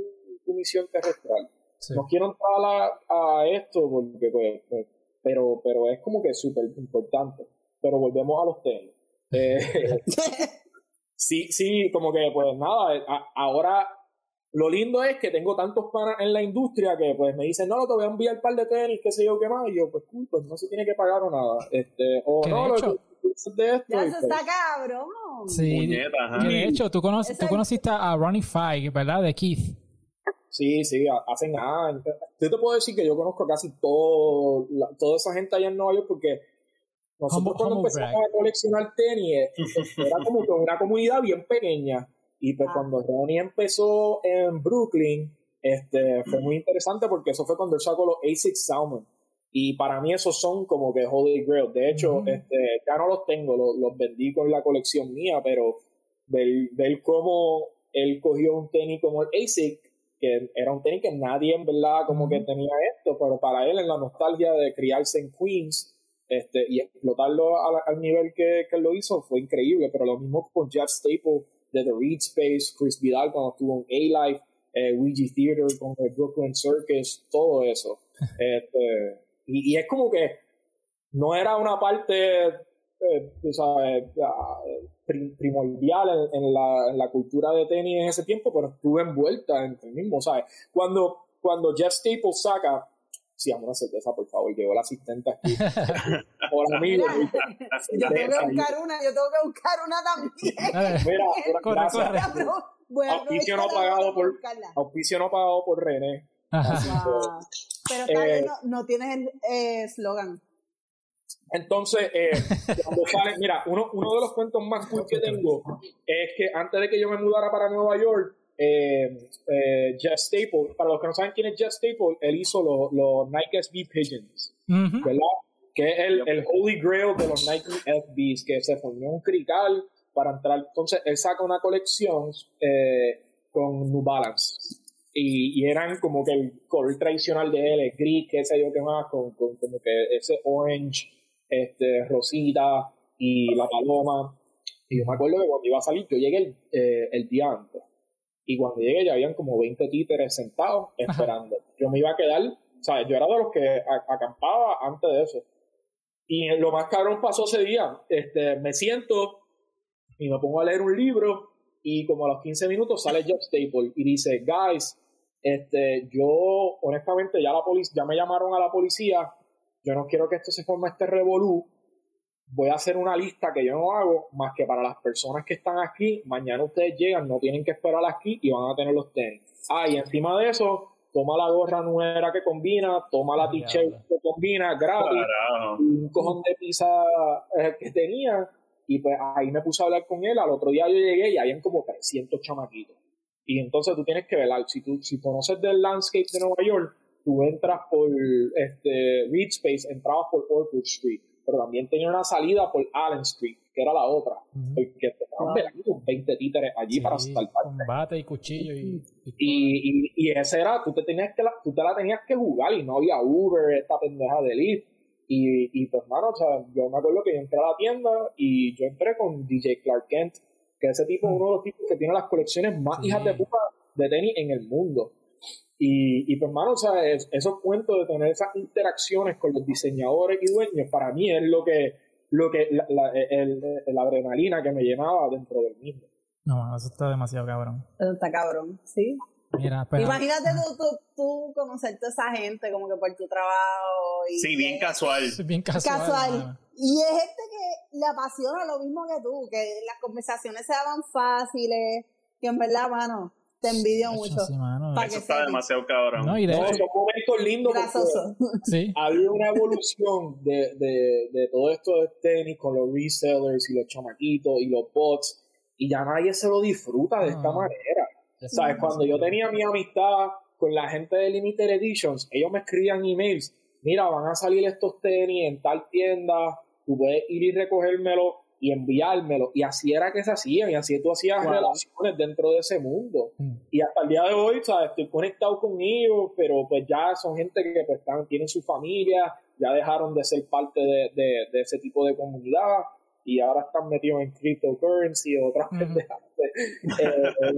tu misión terrestre. Sí. No quiero entrar a, a esto porque pues, pues, pero, pero es como que súper importante. Pero volvemos a los tenis. Eh, sí, sí, como que pues nada, a- ahora lo lindo es que tengo tantos panas en la industria que pues me dicen, no, te voy a enviar un par de tenis, qué sé yo, qué más, y yo, pues, cool, pues no se tiene que pagar o nada, este, o no, lo hecho- que de esto, Ya se pues, está cabrón. Sí. Puñeta. Que de hecho, tú, conoces, tú conociste a Ronnie Fieg, ¿verdad? De Keith. Sí, sí, ha- hacen años. Yo te puedo decir que yo conozco casi todo, la- toda esa gente allá en Nueva York porque nosotros cuando empezamos brag. a coleccionar tenis eh, era como que una comunidad bien pequeña y pues Ah. cuando Ronnie empezó en Brooklyn este fue muy interesante porque eso fue cuando él sacó los A6 Salmon Y para mí esos son como que Holy Grail. De hecho, este, ya no los tengo, los, los, vendí con la colección mía, pero ver, ver cómo él cogió un tenis como el ASIC, que era un tenis que nadie en verdad como que tenía esto, pero para él en la nostalgia de criarse en Queens este, y explotarlo al, nivel que, que, lo hizo fue increíble, pero lo mismo con Jeff Staple de The Reed Space, Chris Vidal cuando estuvo en A-Life, eh, Ouija Theater con el Brooklyn Circus, todo eso. Este, y, es como que no era una parte, eh, sabes, primordial en, la, en, la, cultura de tenis en ese tiempo, pero estuve envuelta en el mismo, ¿sabes? Cuando, cuando Jeff Staples saca Sí, vamos una cerveza, por favor. Llegó la asistente aquí. Hola, amigo. yo tengo que buscar una, yo tengo que buscar una también. Mira, corre, corre. auspicio no pagado por, auspicio no pagado por René. Pero eh, no, no, tienes el eslogan. Eh, entonces, eh, cuando sale, mira, uno, uno de los cuentos más cool que tengo es que antes de que yo me mudara para Nueva York, eh, eh, Jeff Staple, para los que no saben quién es Jeff Staple, él hizo los Nike SB Pigeons, ¿verdad? Que es el, el, holy grail de los Nike SBs, que se formó un crical para entrar. Entonces, él saca una colección eh, con New Balance. Y, y, eran como que el color tradicional de él, el gris, qué sé yo qué más, con, con como que ese orange, este, rosita y la paloma. Y yo me acuerdo que cuando iba a salir, yo llegué el, eh, el día antes y cuando llegué ya habían como 20 títeres sentados esperando. Yo me iba a quedar, o sea, yo era de los que acampaba antes de eso. Y lo más cabrón pasó ese día. Este, me siento y me pongo a leer un libro y como a los 15 minutos sale Jeff Staple y dice, guys, este, yo honestamente ya la ya me llamaron a la policía, yo no quiero que esto se forme este revolú, voy a hacer una lista que yo no hago más que para las personas que están aquí. Mañana ustedes llegan, no tienen que esperar aquí y van a tener los tenis. Ah, y encima de eso, toma la gorra nueva que combina, toma la t-shirt que combina gratis, un cojón de pizza eh, que tenía. Y pues ahí me puse a hablar con él. Al otro día yo llegué y habían como 300 chamaquitos. Y entonces tú tienes que velar. Si tú si conoces del landscape de Nueva York, tú entras por este, Reed Space, entrabas por Orchard Street pero también tenía una salida por Allen Street, que era la otra, porque estaban ah. 20 títeres allí para saltar. Combate y cuchillo y, y, y, ese era, tú te, tenías que la, tú te la tenías que jugar y no había Uber, esta pendeja de Lyft. Y, y pues, mano, o sea, yo me acuerdo que yo entré a la tienda y yo entré con DJ Clark Kent, que ese tipo es uno de los tipos que tiene las colecciones más hijas de puta de tenis en el mundo. Y, y pues, hermano, o sea, esos cuentos de tener esas interacciones con los diseñadores y dueños, para mí es lo que, lo que la, la, el, la adrenalina que me llenaba dentro del mismo. No, eso está demasiado cabrón. Eso está cabrón, sí. Mira, pero, Imagínate tú, tú, tú conocer toda esa gente como que por tu trabajo. Y sí, bien casual. Bien casual. casual. Y es gente que le apasiona lo mismo que tú, que las conversaciones se hagan fáciles, que en verdad, mano, te envidio mucho. Eso está demasiado cabrón. No, y de no, son momentos lindos sí. había una evolución de, de, de todo esto de tenis con los resellers y los chamaquitos y los bots y ya nadie se lo disfruta de esta manera. ¿Sabes? Cuando yo tenía mi amistad con la gente de Limited Editions, ellos me escribían emails, mira, van a salir estos tenis en tal tienda, tú puedes ir y recogérmelo y enviármelo. Y así era que se hacía, y así tú hacías relaciones dentro de ese mundo. Mm. Y hasta el día de hoy, ¿sabes? estoy conectado con ellos, pero pues ya son gente que pues, están, tienen su familia, ya dejaron de ser parte de, de, ese tipo de comunidad y ahora están metidos en cryptocurrency o otras pendejas. Eh,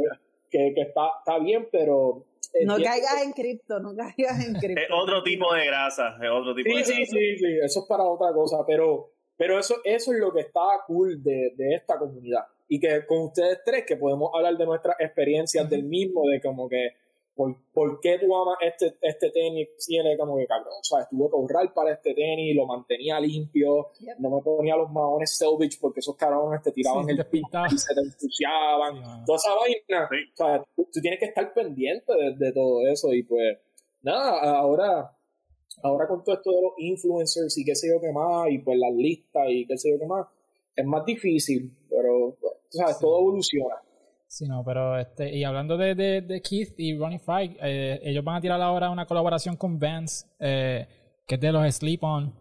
que, que está, está bien, pero no caigas en cripto, no caigas en cripto. Es otro tipo de grasa, es otro tipo sí, de sí, grasa. Sí, sí, eso es para otra cosa, pero pero eso, eso es lo que está cool de, de esta comunidad. Y que con ustedes tres, que podemos hablar de nuestras experiencias del mismo, de como que, ¿por, por qué tú amas este, este tenis? Tiene como que cabrón, o sea, estuve que ahorrar para este tenis, lo mantenía limpio, no me ponía los maones selvage porque esos cabrones te tiraban el piso y se te ensuciaban, toda esa vaina. O sea, tú, tienes que estar pendiente de, de todo eso y pues, nada, ahora ahora con todo esto de los influencers y qué sé yo qué más, y pues las listas y qué sé yo qué más, es más difícil, pero pues, sabes, todo evoluciona. Sí, no, pero este, y hablando de, de, Keith y Ronnie Fight, eh, ellos van a tirar ahora una colaboración con Vans, eh, que es de los Sleep On,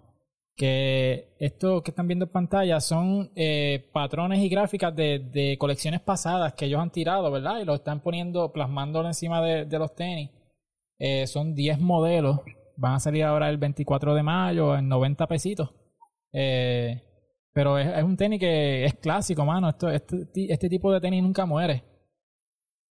que esto que están viendo en pantalla son eh, patrones y gráficas de, de, colecciones pasadas que ellos han tirado, ¿verdad? Y lo están poniendo, plasmándolo encima de, de los tenis. Eh, son 10 modelos, van a salir ahora el 24 de mayo en 90 pesitos. Eh, pero es, es, un tenis que es clásico, mano. Esto, este, este tipo de tenis nunca muere.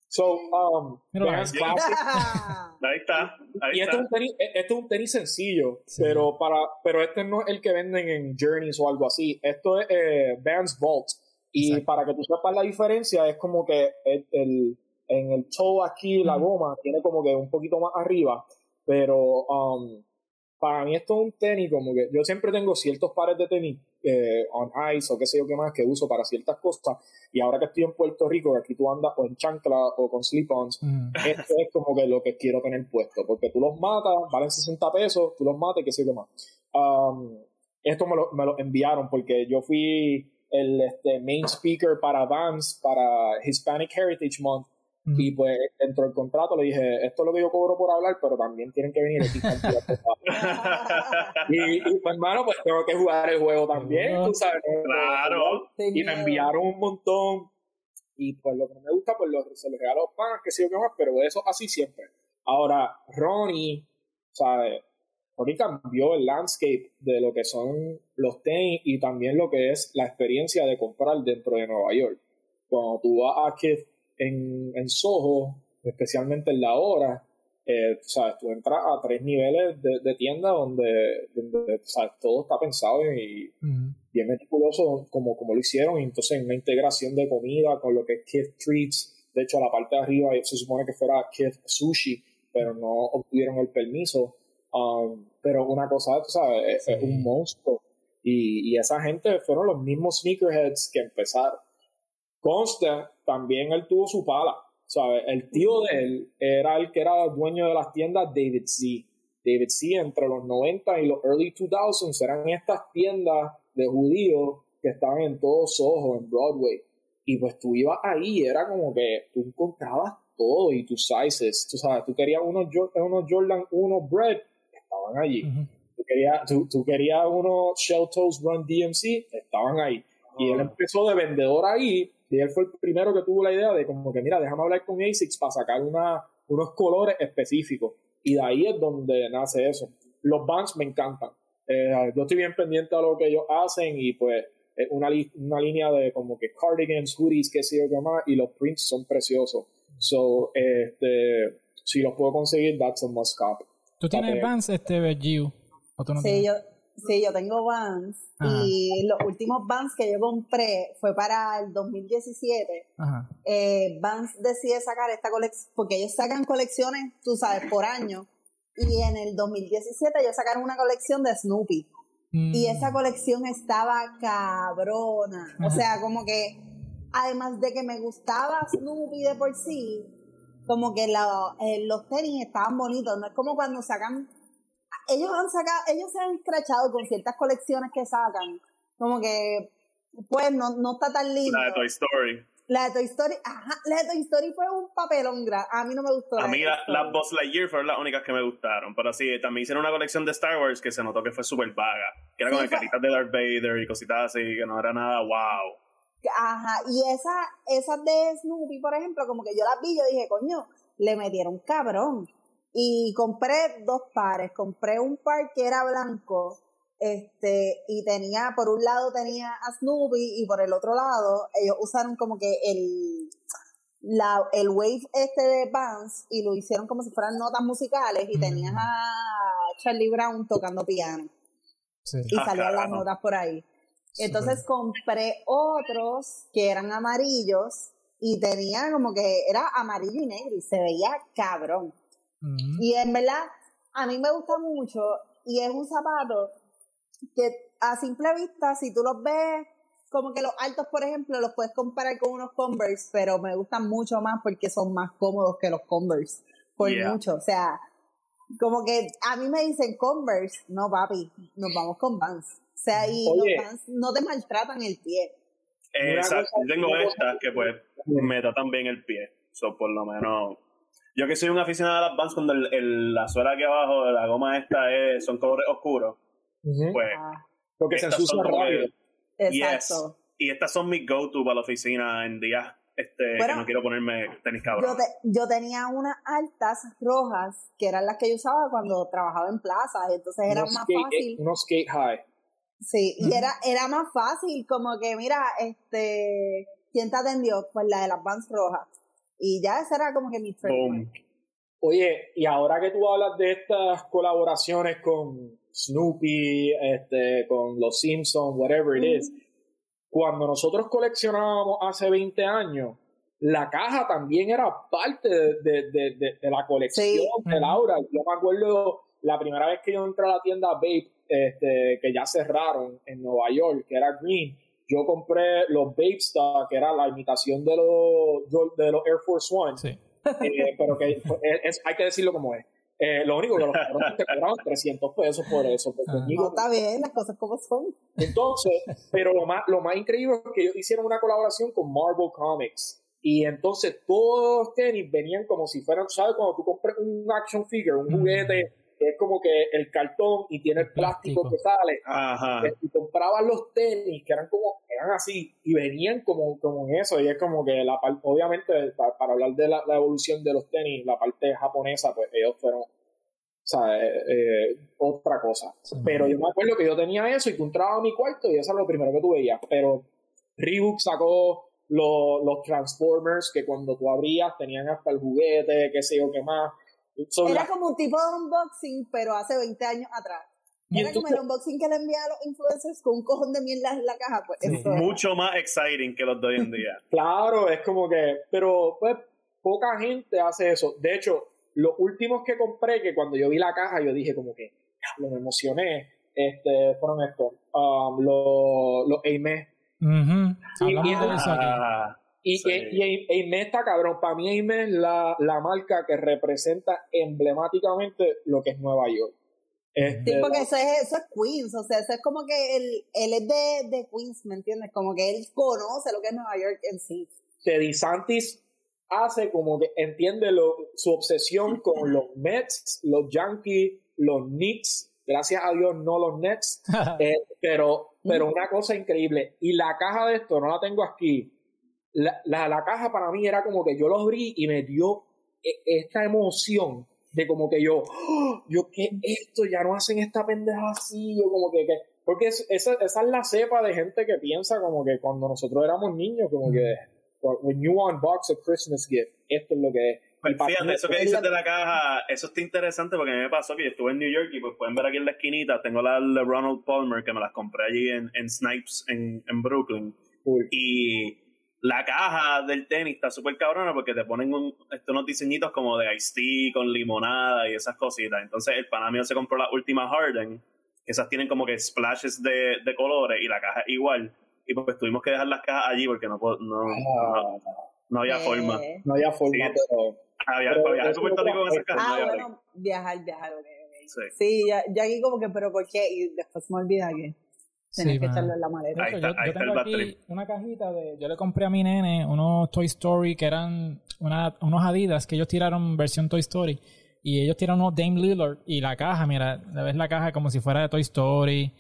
So, um, Classic. ahí está. Ahí y está. Esto, es un tenis, esto es un tenis sencillo, sí. pero, para, pero este no es el que venden en Journeys o algo así. Esto es eh, Vans Vault. Y Exacto. para que tú sepas la diferencia, es como que el, el en el toe aquí, la goma, tiene como que un poquito más arriba. Pero um, para mí esto es un tenis como que yo siempre tengo ciertos pares de tenis eh, on ice o qué sé yo qué más que uso para ciertas cosas y ahora que estoy en Puerto Rico que aquí tú andas o en chancla o con slip-ons mm. esto es como que lo que quiero tener puesto porque tú los matas, valen 60 pesos tú los matas y qué sé yo qué más um, esto me lo, me lo enviaron porque yo fui el este, main speaker para Vans para Hispanic Heritage Month Mm. Y pues dentro del contrato le dije, esto es lo que yo cobro por hablar, pero también tienen que venir aquí y, y pues hermano, pues tengo que jugar el juego también, tú sabes. Claro. Y me enviaron un montón. Y pues lo que no me gusta, pues lo, se los regalo más, que sé yo qué más, pero eso así siempre. Ahora, Ronnie, ¿sabes? Ronnie cambió el landscape de lo que son los tenis y también lo que es la experiencia de comprar dentro de Nueva York. Cuando tú vas a Kith en, en Soho, especialmente en la hora, eh, sabes, tú entras a tres niveles de, de tienda donde, donde sabes, todo está pensado y mm. bien meticuloso como, como lo hicieron. Y entonces una integración de comida con lo que es Kid Treats. De hecho, a la parte de arriba se supone que fuera Kid Sushi, pero no obtuvieron el permiso. Um, pero una cosa, tú sabes, sí. es, un monstruo. Y, y esa gente fueron los mismos sneakerheads que empezaron. Consta, también él tuvo su pala, ¿sabes? El tío de él era el que era dueño de las tiendas David C. David C. entre los 90 y los early 2000s eran estas tiendas de judíos que estaban en todo Soho, en Broadway. Y pues tú ibas ahí, era como que tú encontrabas todo y tus sizes, tú sabes, tú querías unos, unos Jordan 1 Bread, estaban allí. Uh -huh. tú, querías, tú, tú, querías unos Shell Toast Run DMC, estaban ahí. Uh -huh. Y él empezó de vendedor ahí y él fue el primero que tuvo la idea de como que, mira, déjame hablar con ASICS para sacar una, unos colores específicos. Y de ahí es donde nace eso. Los bands me encantan. Eh, yo estoy bien pendiente a lo que ellos hacen y pues una, li una línea de como que cardigans, hoodies, qué sé yo qué más, y los prints son preciosos. So, este, si los puedo conseguir, that's a must cop. ¿Tú tienes. Vans, este, Giu? ¿O tú no sí, yo, sí, yo tengo Vans. Ajá. Y los últimos Vans que yo compré fue para el 2017. Ajá. Eh, Vans decide sacar esta colección, porque ellos sacan colecciones, tú sabes, por año. Y en el 2017 ellos sacaron una colección de Snoopy. Mm. Y esa colección estaba cabrona. Ajá. O sea, como que, además de que me gustaba Snoopy de por sí, como que la, eh, los tenis estaban bonitos. No es como cuando sacan ellos han sacado, ellos se han escrachado con ciertas colecciones que sacan, como que, pues, no, no está tan lindo. La de Toy Story. La de Toy Story, ajá, la de Toy Story fue un papelón gran, a mí no me gustó. A mí las la Buzz Lightyear fueron las únicas que me gustaron, pero sí, también hicieron una colección de Star Wars que se notó que fue súper vaga, que era sí, con caritas de Darth Vader y cositas así, que no era nada wow. Ajá, y esa, esas de Snoopy, por ejemplo, como que yo las vi, yo dije, coño, le metieron cabrón y compré dos pares. Compré un par que era blanco, este, y tenía, por un lado tenía a Snoopy y por el otro lado ellos usaron como que el, la, el wave este de Vans y lo hicieron como si fueran notas musicales y tenías a Charlie Brown tocando piano. Sí. Y salían las notas por ahí. Entonces compré otros que eran amarillos y tenía como que era amarillo y negro y se veía cabrón. Y en verdad, a mí me gusta mucho y es un zapato que a simple vista, si tú los ves, como que los altos, por ejemplo, los puedes comparar con unos Converse, pero me gustan mucho más porque son más cómodos que los Converse, por yeah. mucho. O sea, como que a mí me dicen Converse, no papi, nos vamos con Vans. O sea, y Oye. los Vans no te maltratan el pie. Eh, exacto, yo tengo estas que pues me tratan bien el pie, so por lo menos Yo que soy un aficionado a las Vans cuando el, el- la suela aquí abajo, la goma esta es, son colores oscuros, pues Ah, Porque se ensucia rápido. exacto. y estas son mis go-to para la oficina en días este, Bueno, que no quiero ponerme tenis Yo, cabrón. te- yo tenía unas altas rojas que eran las que yo usaba cuando trabajaba en plazas, entonces era más skate- fácil. unos skate high. Sí, y era, era más fácil, como que, mira, este, ¿quién te atendió? Pues la de las Vans rojas. Y ya esa era como que mi. Boom. Oye, y ahora que tú hablas de estas colaboraciones con Snoopy, este, con los Simpsons, whatever it is, cuando nosotros coleccionábamos hace 20 años, la caja también era parte de, de- de- de- de la colección Sí. de Laura. Yo me acuerdo la primera vez que yo entré a la tienda Babe, este, que ya cerraron en Nueva York, que era Green, yo compré los Babe que era la imitación de los, de los Air Force One. Sí. Eh, pero que es- es- hay que decirlo como es. Eh, lo único que los cabrones te cobraban 300 pesos por eso. porque Ah. No, está bien, las cosas como son. entonces, pero lo más, lo más increíble es que ellos hicieron una colaboración con Marvel Comics. Y entonces todos los tenis venían como si fueran, ¿sabes? Cuando tú compras un action figure, un Mm. juguete, que es como que el cartón y tiene el plástico, Plástico. que sale. Ajá. Y comprabas los tenis que eran como, eran así, y venían como, como en eso. Y es como que la parte, obviamente, pa- para, hablar de la, la evolución de los tenis, la parte japonesa, pues ellos fueron, o sea, eh, eh, otra cosa. Sí. Pero yo me acuerdo que yo tenía eso y tú entrabas a mi cuarto y eso era lo primero que tú veías. Pero Reebok sacó los, los Transformers que cuando tú abrías tenían hasta el juguete, qué sé yo, qué más. Era como un tipo de unboxing, pero hace 20 años atrás. Y Era como el unboxing que le envía a los influencers con un cojón de mierda en la caja, pues Sí. eso era. Mucho más exciting que los de hoy en día. Claro, es como que, pero pues poca gente hace eso. De hecho, los últimos que compré, que cuando yo vi la caja, yo dije como que, lo me emocioné, este, fueron estos, um, los, los Aimé. Ujú. Sí, Hablamos y- de eso aquí. Ah, Y, Sí. y, y está cabrón, para mí Aimé es la, la marca que representa emblemáticamente lo que es Nueva York. Este, Sí, porque eso es, eso es Queens, o sea, eso es como que él, él es de, de Queens, ¿me entiendes? Como que él conoce lo que es Nueva York en sí. Teddy Santis hace como que entiende lo- su obsesión con los Mets, los Yankees, los Knicks, gracias a Dios no los Nets, eh, pero, pero una cosa increíble, y la caja de esto, no la tengo aquí, la, la, la caja para mí era como que yo lo abrí y me dio e- esta emoción de como que yo, ¡oh! yo, ¿qué es esto? Ya no hacen esta pendeja así, yo como que, que- porque es- esa, esa es la cepa de gente que piensa como que cuando nosotros éramos niños, como que, when you unbox a Christmas gift, esto es lo que es. Pues fíjate, eso que es dices de la caja, eso está interesante porque a mí me pasó que yo estuve en New York y pues pueden ver aquí en la esquinita, tengo la de Ronald Palmer que me las compré allí en, en Snipes en, en Brooklyn. Cool. Y la caja del tenis está súper cabrona porque te ponen un, estos unos diseñitos como de iced tea con limonada y esas cositas. Entonces el pana mío se compró la última Harden, que esas tienen como que splashes de, de colores y la caja igual. Y pues tuvimos que dejar las cajas allí porque no, no, no, no había forma. Eh, no había forma, Sí. pero Había, Pero para viajar a eso Puerto es Rico con otra- esa caja. no Ah, bueno, viajar, viajar, ok, ok. Sí. Sí, ya, ya aquí como que, pero ¿por qué? Y después me olvida que tenés Sí, que en la maleta. Ahí Yo- está- yo, ahí yo está tengo el aquí una cajita de. Yo le compré a mi nene unos Toy Story que eran una, unos Adidas que ellos tiraron versión Toy Story. Y ellos tiraron unos Dame Lillard. Y la caja, mira, ves la caja como si fuera de Toy Story.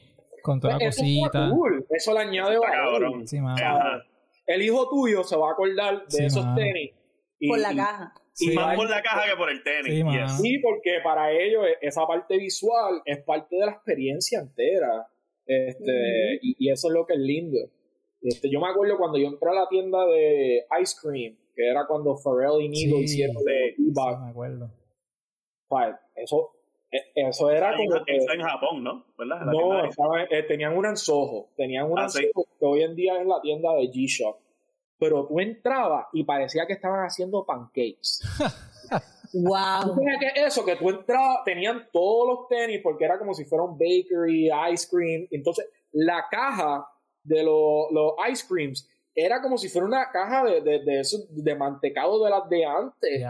Con toda la Pues cosita. cool. Eso le añade valor. Sí. El hijo tuyo se va a acordar de Sí, esos mano. tenis. Y- Por la caja. Y Sí. más por la caja que por el tenis. Sí, yes. Sí, porque para ellos e- esa parte visual es parte de la experiencia entera. Este, y, y eso es lo que es lindo. Este, yo me acuerdo cuando yo entré a la tienda de Ice Cream, que era cuando Pharrell y Nido Sí. hicieron de Sí, Ebay. me acuerdo. Pa- Eso, e- eso era como que... está en Japón, ¿no? ¿Verdad? La No, estaba- eh, tenían una en Soho. Tenían una Ah, sí. Que hoy en día es la tienda de G-Shock. Pero tú entrabas y parecía que estaban haciendo pancakes. ¿Tú Wow. es eso? Que tú entrabas, tenían todos los tenis porque era como si fuera un bakery, ice cream. Entonces, la caja de los, los ice creams era como si fuera una caja de, de, de, esos- de mantecado de las de antes.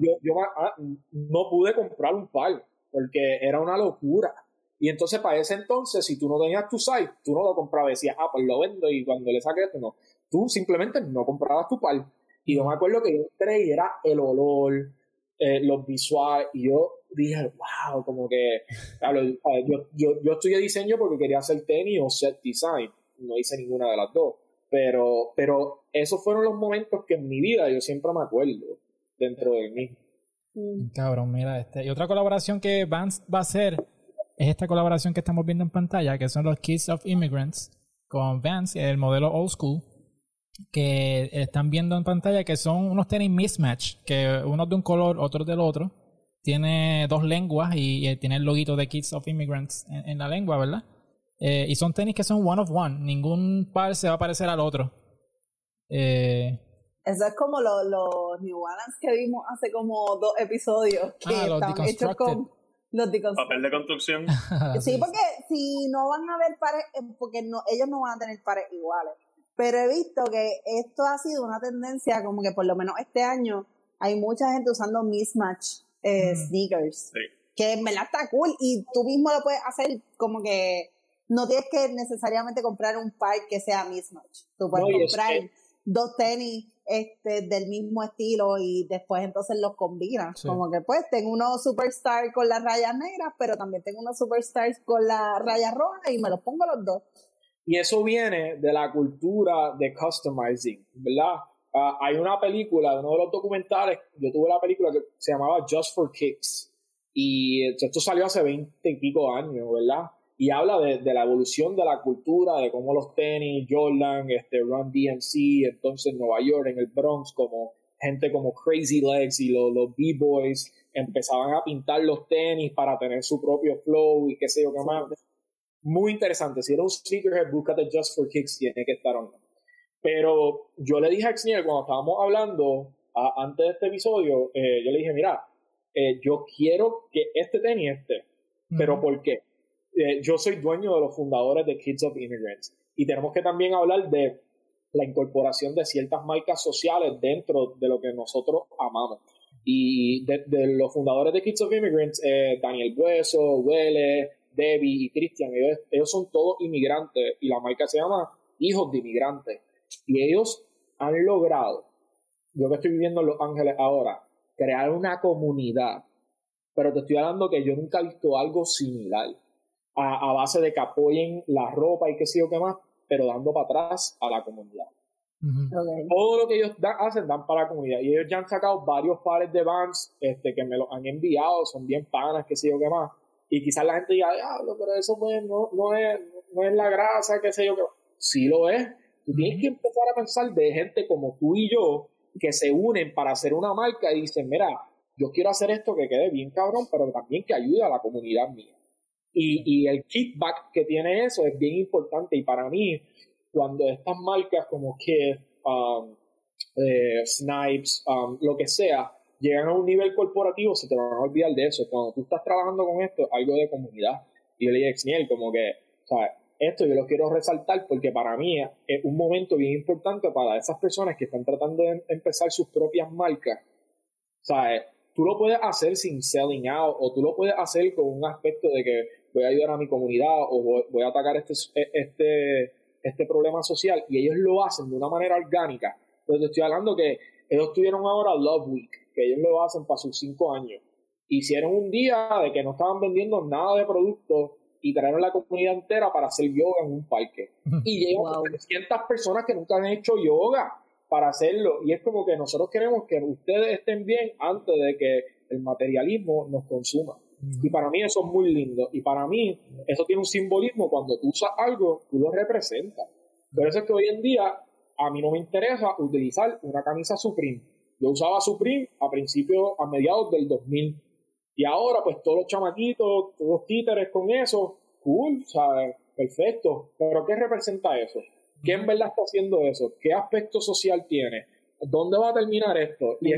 Yo, yo ah, no pude comprar un par porque era una locura. Y entonces, para ese entonces, si tú no tenías tu site, tú no lo comprabas. Decías, ah, pues lo vendo y cuando le saques esto, no. Tú simplemente no comprabas tu par. Y yo me acuerdo que yo entré y era el olor, eh, los visuales, y yo dije, wow, como que, yo, yo, yo estudié diseño porque quería hacer tenis o set design, no hice ninguna de las dos, pero, pero esos fueron los momentos que en mi vida yo siempre me acuerdo dentro de mí. Mm. Cabrón, mira este. Y otra colaboración que Vance va a hacer es esta colaboración que estamos viendo en pantalla, que son los Kids of Immigrants con Vance, el modelo old school, que están viendo en pantalla que son unos tenis mismatch, que uno de un color, otro del otro. Tiene dos lenguas y, tiene el loguito de Kids of Immigrants en, la lengua, ¿verdad? Eh, y son tenis que son one of one. Ningún par se va a parecer al otro. Eh, Eso es como los New Balance que vimos hace como dos episodios. Que ah, están hechos con los Papel de construcción. sí, porque si no van a ver pares, eh, porque no, ellos no van a tener pares iguales. Pero he visto que esto ha sido una tendencia, como que por lo menos este año hay mucha gente usando mismatch eh, mm. sneakers. Que en verdad está cool y tú mismo lo puedes hacer como que no tienes que necesariamente comprar un par que sea mismatch. Tú puedes comprar dos tenis este, del mismo estilo y después entonces los combinas. Como que pues tengo unos superstars con las rayas negras, pero también tengo unos superstars con las rayas rojas y me los pongo los dos. Y eso viene de la cultura de customizing, ¿verdad? Ah, hay una película, uno de los documentales, yo tuve la película que se llamaba Just for Kicks. Y esto salió hace 20 y pico años, ¿verdad? Y habla de, la evolución de la cultura, de cómo los tenis, Jordan, este, Run DMC, entonces Nueva York, en el Bronx, como gente como Crazy Legs y los, los B-Boys empezaban a pintar los tenis para tener su propio flow y qué sé yo qué más muy interesante. Si eres un sneakerhead, búscate Just for Kicks, tiene que estar online. Pero yo le dije a Xniel cuando estábamos hablando antes de este episodio, eh, yo le dije, mira, eh, yo quiero que este tenis esté. ¿Pero por qué? Eh, yo soy dueño de los fundadores de Kids of Immigrants y tenemos que también hablar de la incorporación de ciertas marcas sociales dentro de lo que nosotros amamos. Y de, los fundadores de Kids of Immigrants, Daniel Hueso, Huele, Debbie y Christian, ellos, son todos inmigrantes y la marca se llama Hijos de Inmigrantes. Y ellos han logrado, yo que estoy viviendo en Los Ángeles ahora, crear una comunidad. Pero te estoy hablando que yo nunca he visto algo similar. A, base de que apoyen la ropa y qué sé yo qué más, pero dando para atrás a la comunidad. Todo lo que ellos hacen dan para la comunidad. Y ellos ya han sacado varios pares de vans este, que me los han enviado, son bien panas, qué sé yo qué más. Y quizás la gente diga, diablo, pero eso pues, no, no, es, no es la grasa, qué sé yo. Sí lo es. Tú tienes que empezar a pensar de gente como tú y yo que se unen para hacer una marca y dicen, mira, yo quiero hacer esto que quede bien cabrón, pero también que ayude a la comunidad mía. Y, y el kickback que tiene eso es bien importante. Y para mí, cuando estas marcas como que um, eh, Snipes, um, lo que sea, llegan a un nivel corporativo, se te van a olvidar de eso. Cuando tú estás trabajando con esto, algo de comunidad. Y yo le dije a como que, ¿sabes? Esto yo lo quiero resaltar porque para mí es un momento bien importante para esas personas que están tratando de empezar sus propias marcas. ¿Sabes? Tú lo puedes hacer sin selling out o tú lo puedes hacer con un aspecto de que voy a ayudar a mi comunidad o voy, a atacar este, este, este problema social y ellos lo hacen de una manera orgánica. Pero te estoy hablando que ellos tuvieron ahora Love Week que ellos lo hacen para sus cinco años. Hicieron un día de que no estaban vendiendo nada de productos y trajeron la comunidad entera para hacer yoga en un parque. Y llegan wow. 300 personas que nunca han hecho yoga para hacerlo. Y es como que nosotros queremos que ustedes estén bien antes de que el materialismo nos consuma. Y para mí eso es muy lindo. Y para mí eso tiene un simbolismo. Cuando tú usas algo, tú lo representas. Por eso es que hoy en día a mí no me interesa utilizar una camisa Supreme yo usaba Supreme a principios, a mediados del 2000. Y ahora, pues todos los chamaquitos, todos los títeres con eso, cool, ¿sabes? Perfecto. Pero ¿qué representa eso? ¿Qué en verdad está haciendo eso? ¿Qué aspecto social tiene? ¿Dónde va a terminar esto? Y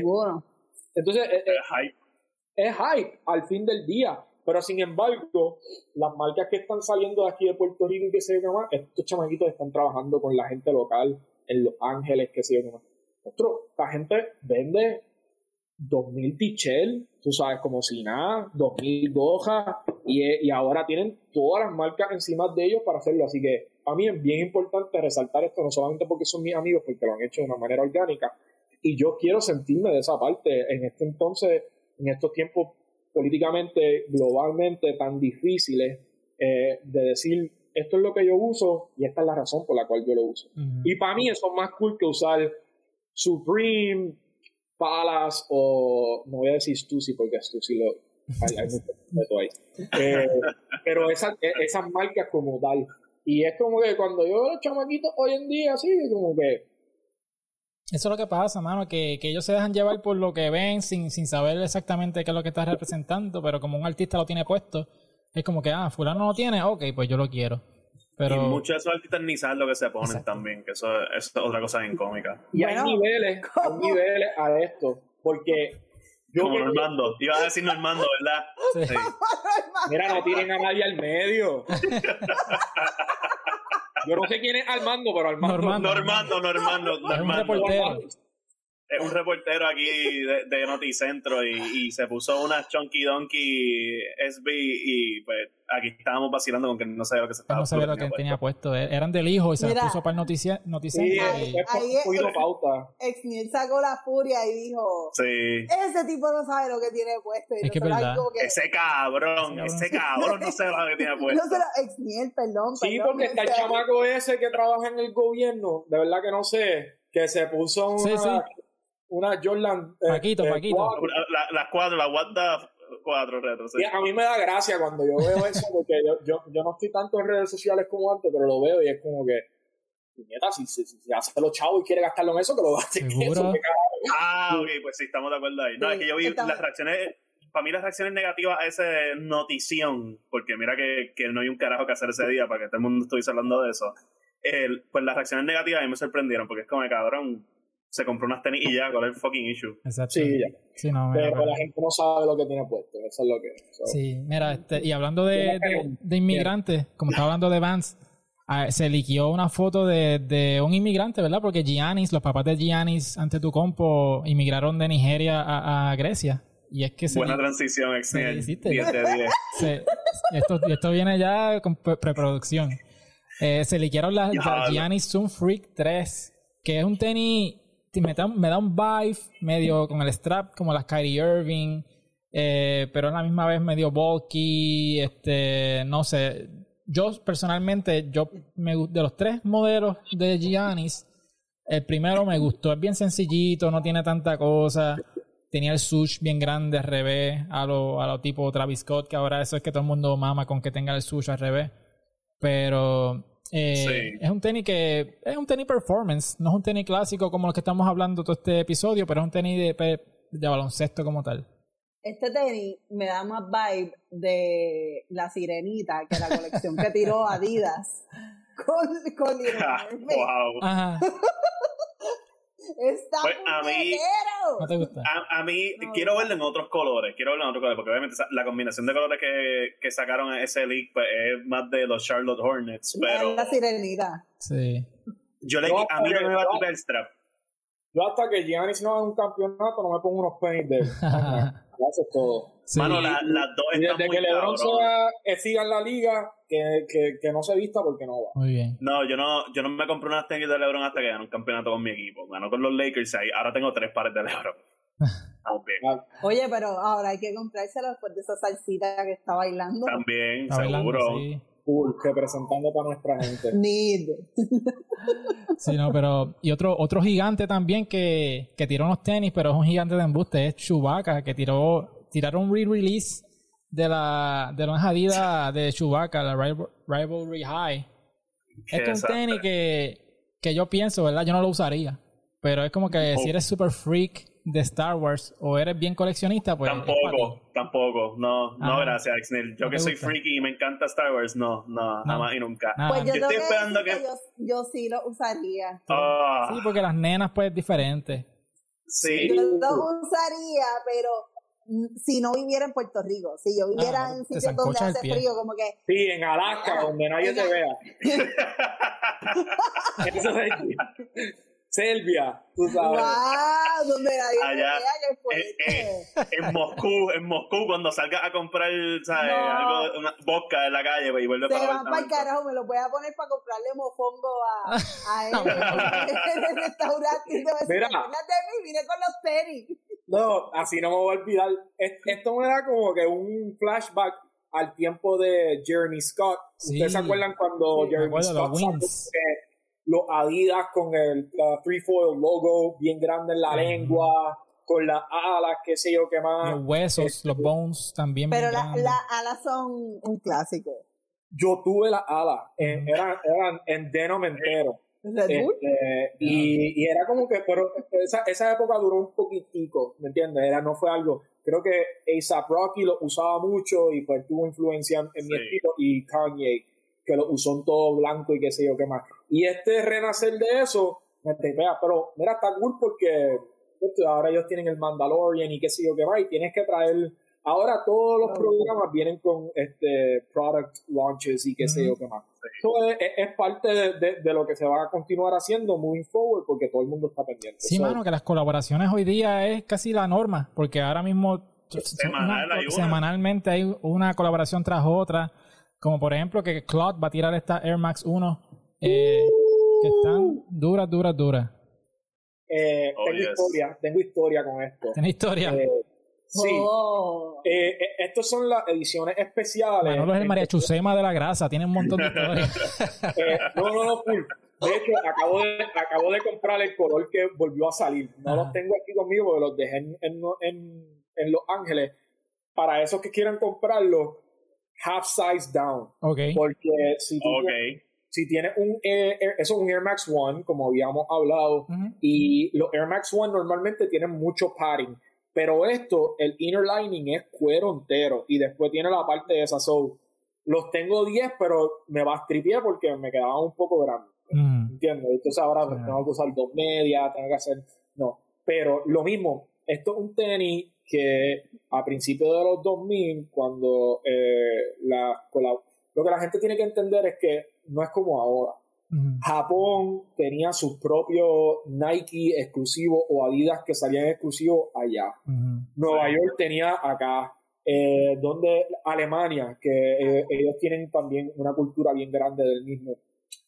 entonces, eh, eh, es, hype. Es hype al fin del día. Pero sin embargo, las marcas que están saliendo de aquí de Puerto Rico y que se yo estos chamaquitos están trabajando con la gente local en Los Ángeles, que se yo otro, esta gente vende 2000 tichel, tú sabes, como si nada, 2000 gojas, y, y ahora tienen todas las marcas encima de ellos para hacerlo. Así que a mí es bien importante resaltar esto, no solamente porque son mis amigos, porque lo han hecho de una manera orgánica, y yo quiero sentirme de esa parte. En este entonces, en estos tiempos políticamente, globalmente tan difíciles, eh, de decir, esto es lo que yo uso y esta es la razón por la cual yo lo uso. Y para mí eso es más cool que usar Supreme, Palace o, no voy a decir Stussy porque Stussy lo, hay, ahí. Eh, pero esas, marcas como tal. Y es como que cuando yo veo los chamaquitos hoy en día, así, como que Eso es lo que pasa, mano, que, que ellos se dejan llevar por lo que ven sin, sin saber exactamente qué es lo que está representando, pero como un artista lo tiene puesto, es como que, ah, fulano lo tiene, ok, pues yo lo quiero. Pero Y muchos de esos artistas ni saben lo que se ponen Exacto. también, que eso, eso es otra cosa bien cómica. Y Bueno, hay niveles, hay niveles a esto. Porque yo Como que- Normando. Iba a decir Normando, ¿verdad? Sí. Sí. mira, no tienen a nadie al medio. Yo no sé quién es Armando, pero Armando. Normando. Normando, Normando, Normando. Es un reportero aquí de, de Noticentro y, y se puso una Chunky Donkey SB y pues aquí estábamos vacilando con que no sabía lo que se estaba no sabía lo que tenía puesto. E- Eran del hijo y se Mira. puso para el noticia, Sí, noticiero. Ahí- ahí es- pauta. Exniel sacó la furia y dijo, Sí. ese tipo no sabe lo que tiene puesto. Y Es que es verdad. que, Ese cabrón, Ese cabrón. no sabe lo que tiene puesto. no lo, Exniel, perdón, Sí, perdón, porque está el chamaco ese que trabaja en el gobierno, de verdad que no sé, que se puso una, Sí, sí. Una Jordan. eh, Paquito, eh, Paquito. cuatro. La- Las cuatro, la the cuatro retro. sí. Y a mí me da gracia cuando yo veo eso, porque yo, yo, yo no estoy tanto en redes sociales como antes, pero lo veo y es como que, puñeta, si, si, si, hace los chavos y quiere gastarlo en eso, que lo gaste en Seguro. eso. Ah, ok, pues sí, estamos de acuerdo ahí. No, Sí, es que yo vi las reacciones, para mí las reacciones negativas a esa notición, porque mira que, que no hay un carajo que hacer ese día para que todo el mundo estuviese hablando de eso. El- pues las reacciones negativas a mí me sorprendieron, porque es como, cabrón, se compró unas tenis y ya, ¿cuál es el fucking issue? Exacto. Sí, ya. Sí, no, mira, Pero pero- la gente no sabe lo que tiene puesto, eso es lo que. so. Sí, mira, este, y hablando de, de, de inmigrantes, como estaba hablando de Vance, se liquió una foto de, de un inmigrante, ¿verdad? Porque Giannis, los papás de Giannis ante tu compo, inmigraron de Nigeria a, a Grecia. Y es que se, Buena li- transición, Sí, Exniel. hiciste. 10 de 10. se- esto, esto viene ya con pre- preproducción. Eh, se las Diablo. las Giannis Zoom Freak 3, que es un tenis, me da, me da un vibe medio con el strap como las Kyrie Irving, eh, pero a la misma vez medio bulky, este, no sé. Yo personalmente, yo me, de los tres modelos de Giannis, el primero me gustó, es bien sencillito, no tiene tanta cosa. Tenía el sush bien grande al revés, a lo, a lo tipo Travis Scott, que ahora eso es que todo el mundo mama con que tenga el sush al revés. Pero eh, Sí. es un tenis que es un tenis performance, no es un tenis clásico como los que estamos hablando todo este episodio, pero es un tenis de, de baloncesto como tal. Este tenis me da más vibe de la sirenita que la colección que tiró Adidas con, con Mermaid. wow. Ajá, Está Pues, a mí-. ¿no te gusta? A, a mí, No, quiero verlo en otros colores, quiero verlo en otros colores, porque obviamente la combinación de colores que, que sacaron en ese league pues, es más de los Charlotte Hornets, pero Es la sirenita. Sí. yo le, No, a mí no me va a tirar el strap. Yo hasta que Giannis no haga un campeonato no me pongo unos pennies de él. Eso es todo. Sí. Mano, la- las dos están desde muy que LeBron eh, siga en la liga, que, que, que no se vista porque no va. Muy bien. No, yo no, yo no me compré unas tenis de LeBron hasta que gané un campeonato con mi equipo. Ganó con los Lakers ahí. Ahora tengo tres pares de LeBron. Estamos bien. Ah, Oye, pero ahora hay que comprárselo después de esa salsita que está bailando. También, Está bailando, seguro. sí. Cool, representando para nuestra gente. Need. Sí, no, pero. Y otro, otro gigante también que, que tiró unos tenis, pero es un gigante de embuste, es Chewbacca, que tiró. Tiraron un re-release de la. de la Adidas de Chewbacca, la Rival- Rivalry High. Este es un tenis que, que yo pienso, ¿verdad? Yo no lo usaría. Pero es como que si Oh. eres super freak de Star Wars o eres bien coleccionista, pues. Tampoco, tampoco. No, no, Ajá. gracias. Yo ¿No que soy gusta? freaky y me encanta Star Wars, no, no, jamás y nunca. Nada. Pues yo, Yo estoy esperando que- yo, yo sí lo usaría. Ah, Sí, porque las nenas, pues, es diferente. sí. Yo lo usaría, pero mm, si no viviera en Puerto Rico, si yo viviera Ah, en sitios donde hace pie. frío, como que Sí, en Alaska, donde nadie te vea. Eso es Serbia, tú sabes. wow, donde nadie me Allá, eh, eh, en Moscú, en Moscú, cuando salgas a comprar, ¿sabes? No. Algo, una vodka en la calle, pues, y vuelve Se para van para el carajo, me lo voy a poner para comprarle mofongo a, a él en el restaurante. Y te va a decir, Mira. "Acuérdate de mí, vine con los tenis. No, así no me voy a olvidar. Esto me da como que un flashback al tiempo de Jeremy Scott. ¿Ustedes se acuerdan cuando Jeremy Scott los Adidas con el three-foil logo bien grande en la lengua? con las alas, qué sé yo, qué más. Los huesos, los bones también. Pero las alas son un clásico. Yo tuve las alas, eran, eran en denom entero. Este, y, y, era como que, pero esa, esa época duró un poquitico, ¿me entiendes? Era, no fue algo, creo que A$AP Rocky lo usaba mucho y pues tuvo influencia en, mi estilo y Kanye, que lo usó en todo blanco y qué sé yo qué más. Y este renacer de eso, me pero mira, está cool porque ahora ellos tienen el Mandalorian y qué sé yo qué más, y tienes que traer, ahora todos los programas vienen con este product launches y qué sé yo qué más. Eso es, parte de, lo que se va a continuar haciendo moving forward porque todo el mundo está pendiente. Sí, mano, que las colaboraciones hoy día es casi la norma, porque ahora mismo semanalmente hay una colaboración tras otra, como por ejemplo que Claude va a tirar esta Air Max 1, eh, que están duras, duras, duras. Eh, oh, tengo historia, tengo historia con esto. ¿Tiene historia? Eh, sí. Oh. Eh, estos son las ediciones especiales. no es el María Chusema de la grasa, tiene un montón de historias. no, no, no, full. De hecho, acabo de, acabo de comprar el color que volvió a salir. No los tengo aquí conmigo porque los dejé en, en, en, Los Ángeles. Para esos que quieran comprarlo, half size down. Okay. Porque si tú, si tienes un, Air, eso es un Air Max One, como habíamos hablado, y los Air Max One normalmente tienen mucho padding, pero esto, el inner lining es cuero entero, y después tiene la parte de esa, so, los tengo 10, pero me va a tripiar porque me quedaba un poco grande, ¿entiendes? Entonces ahora tengo que usar dos medias, tengo que hacer, no, pero lo mismo, esto es un tenis que a principios de los 2000, cuando eh, la, lo que la gente tiene que entender es que no es como ahora. Japón tenía sus propios Nike exclusivos o Adidas que salían exclusivos allá. Nueva York tenía acá. Eh, donde Alemania, que eh, ellos tienen también una cultura bien grande del mismo.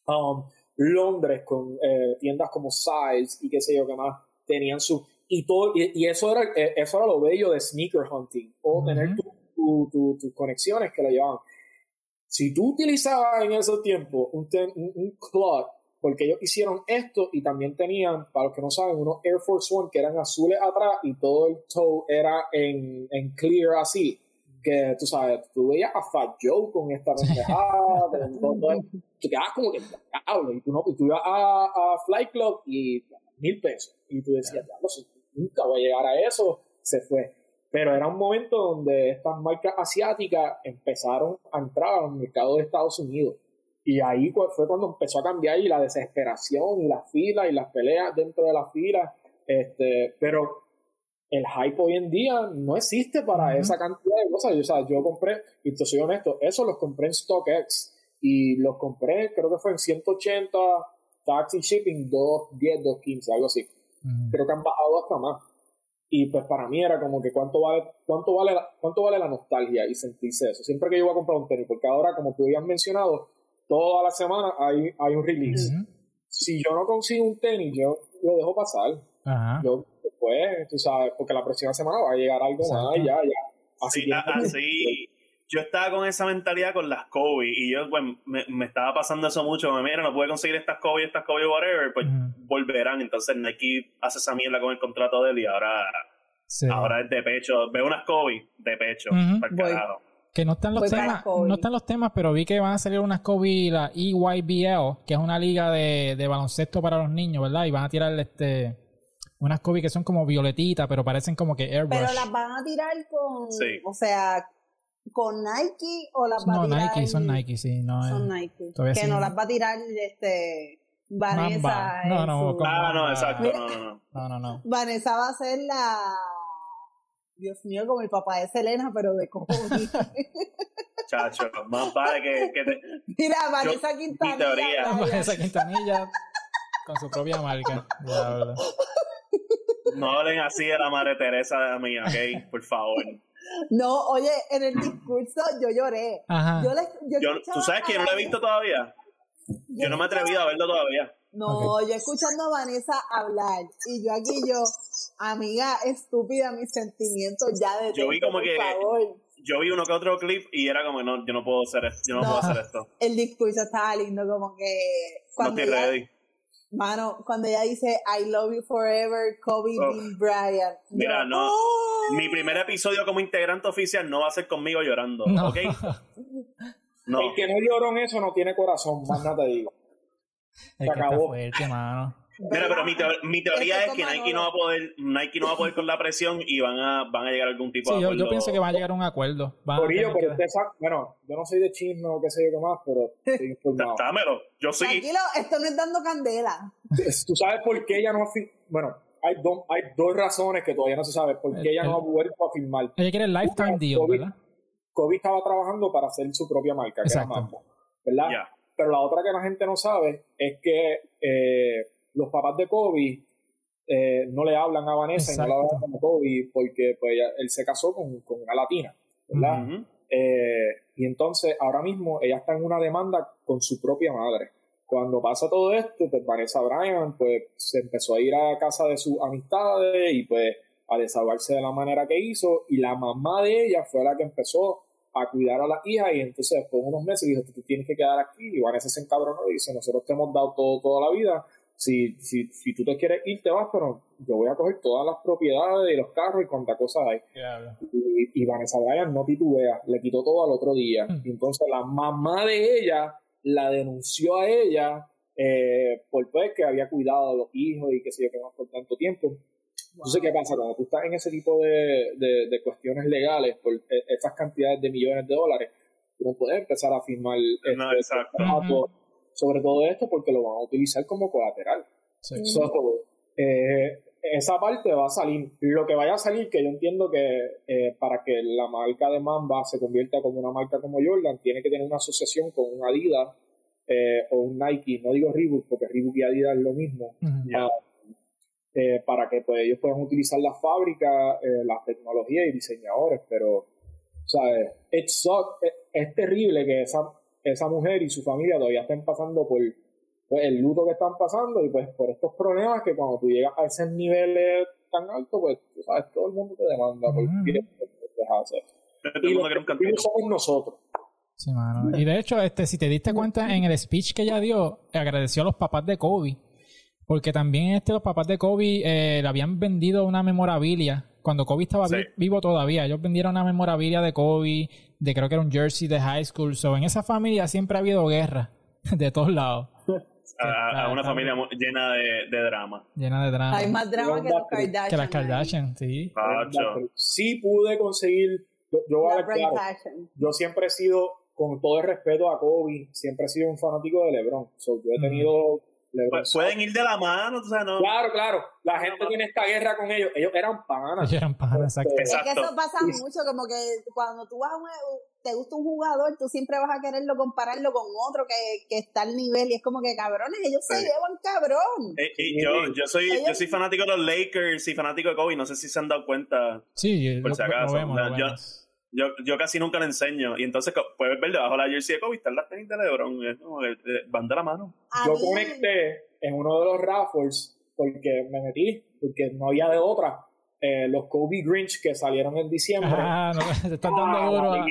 Um, Londres con eh, tiendas como Size y qué sé yo qué más tenían su y todo y, eso era eso era lo bello de sneaker hunting o tener tus conexiones que lo llevaban si tú utilizabas en ese tiempo un, un, un porque ellos hicieron esto y también tenían, para los que no saben, unos Air Force One que eran azules atrás y todo el toe era en, en clear así. Que tú sabes, tú veías a Fat Joe con esta pendejada, tú quedabas como que y tú, no, y tú ibas a, a Flight Club y mil pesos. Y tú decías, no, nunca voy a llegar a eso. Se fue. Pero era un momento donde estas marcas asiáticas empezaron a entrar al mercado de Estados Unidos. Y ahí fue cuando empezó a cambiar y la desesperación y las filas y las peleas dentro de las filas. Este, pero el hype hoy en día no existe para esa cantidad de cosas. Yo, o sea, yo compré, y te soy honesto, eso los compré en StockX y los compré, creo que fue en 180, taxi shipping 210, 215, algo así. Creo que han bajado hasta más. Y pues para mí era como que cuánto vale, cuánto vale, la, cuánto vale la nostalgia y sentirse eso. Siempre que yo voy a comprar un tenis, porque ahora, como tú habías mencionado, toda la semana hay, hay un release. Si yo no consigo un tenis, yo lo dejo pasar. Yo después, tú sabes, porque la próxima semana va a llegar algo más, ya, ya. Así, así, yo estaba con esa mentalidad con las Kobe y yo pues, me, me estaba pasando eso mucho. Me mira, no pude conseguir estas Kobe, estas Kobe, whatever, pues volverán. Entonces Nike hace esa mierda con el contrato de él y ahora, ahora es de pecho. Veo unas Kobe de pecho, Que no están los temas, no están los temas, pero vi que van a salir unas Kobe, la EYBL, que es una liga de, de baloncesto para los niños, ¿verdad? Y van a tirar este unas Kobe que son como violetitas, pero parecen como que airbrush. Pero las van a tirar con, o sea, con Nike o las va no, a tirar. No, Nike, son Nike, sí. No, son Nike. Que no las va a tirar este. Vanessa. No, no, su... ah, no, exacto. No, no, no. no, no, Vanessa va a ser la. Dios mío, como el papá de Selena, pero de cojones. Chacho, más vale que, que te... Mira, Vanessa Quintanilla. Vanessa Quintanilla con su propia marca. No hablen así de la madre Teresa de mí, ¿ok? Por favor. No, oye, en el discurso yo lloré. Yo ¿Tú sabes que no lo he visto todavía? Yo no me he atrevido a verlo todavía. No, yo escuchando a Vanessa hablar y yo aquí yo, amiga estúpida, mis sentimientos ya de Yo vi como que yo vi uno que otro clip y era como no, yo no puedo hacer esto, yo no, puedo hacer esto. El discurso estaba lindo, como que cuando no estoy ready. Mano, cuando ella dice I love you forever, Kobe Bean Bryant. Mira, no. Mi primer episodio como integrante oficial no va a ser conmigo llorando, ¿ok? No. El que no lloró en eso no tiene corazón, más nada te digo. Se acabó. Fuerte, mano. Mira, pero mi, mi teoría es que Nike no va a poder, Nike no va a poder con la presión y van a, van a llegar a algún tipo de acuerdo. Yo, yo pienso que va a llegar a un acuerdo. Por ello, pero bueno, yo no soy de chisme o qué sé yo qué más, pero estoy informado. Dámelo, yo sí. Tranquilo, esto no es dando candela. Tú sabes por qué ella no ha bueno, hay, dos hay dos razones que todavía no se sabe por qué ella no ha vuelto a firmar. Ella quiere el lifetime deal, ¿verdad? Kobe estaba trabajando para hacer su propia marca, que era Mambo, ¿verdad? Pero la otra que la gente no sabe es que eh, los papás de Kobe eh, no le hablan a Vanessa y no le hablan a Kobe porque pues, él se casó con, con una latina, ¿verdad? Eh, y entonces ahora mismo ella está en una demanda con su propia madre. Cuando pasa todo esto, pues Vanessa Bryan pues se empezó a ir a casa de sus amistades y pues a desahogarse de la manera que hizo y la mamá de ella fue la que empezó a cuidar a la hija y entonces después de unos meses dijo, tú tienes que quedar aquí y Vanessa se encabronó y dice, nosotros te hemos dado todo toda la vida, si, si, si tú te quieres ir te vas, pero yo voy a coger todas las propiedades y los carros y cuántas cosas hay. Y, Vanessa Bryan no titubea, le quitó todo al otro día. Hmm. Y entonces la mamá de ella la denunció a ella eh, por pues que había cuidado a los hijos y que sé yo qué más por tanto tiempo. Entonces, ¿qué pasa? Cuando tú estás en ese tipo de, de, cuestiones legales por e, esas cantidades de millones de dólares, tú no puedes empezar a firmar este, sobre todo esto porque lo van a utilizar como colateral. Eh, esa parte va a salir. Lo que vaya a salir, que yo entiendo que eh, para que la marca de Mamba se convierta como una marca como Jordan, tiene que tener una asociación con un Adidas eh, o un Nike, no digo Reebok, porque Reebok y Adidas es lo mismo, eh, para que pues, ellos puedan utilizar la fábrica, eh, las tecnologías y diseñadores, pero, ¿sabes? Es, es terrible que esa, esa mujer y su familia todavía estén pasando por pues, el luto que están pasando y pues por estos problemas que cuando tú llegas a esos niveles tan altos, pues, ¿sabes? Todo el mundo te demanda por hacer. Y lo que somos nosotros. Sí, mano. Y de hecho, este, si te diste cuenta en el speech que ella dio, agradeció a los papás de Kobe porque también este, los papás de Kobe eh, le habían vendido una memorabilia. Cuando Kobe estaba vivo todavía, ellos vendieron una memorabilia de Kobe, de creo que era un jersey de high school. So, en esa familia siempre ha habido guerra, de todos lados. A, una familia llena de, drama. Llena de drama. Hay más drama que los Kardashian. Que las Kardashian, sí. Sí pude conseguir, yo, yo, yo siempre he sido, con todo el respeto a Kobe, siempre he sido un fanático de LeBron. So, yo he tenido pues pueden ir de la mano, o sea, no. Claro, claro. La gente tiene esta guerra con ellos. Ellos eran panas. Ellos eran panas, exacto. Es que eso pasa mucho, como que cuando tú vas a un, te gusta un jugador, tú siempre vas a quererlo compararlo con otro que, que está al nivel y es como que cabrones, ellos se llevan cabrón. Eh, y yo, yo soy, yo soy fanático de los Lakers y fanático de Kobe, no sé si se han dado cuenta. Sí, por si acaso. Yo, yo casi nunca le enseño. Y entonces puedes ver debajo de la jersey de Kobe están las tenis de LeBron. Es como que van de la mano. Yo conecté en uno de los raffles porque me metí, porque no había de otra. Eh, los Kobe Grinch que salieron en diciembre. Ah, no, se están dando ah, duro.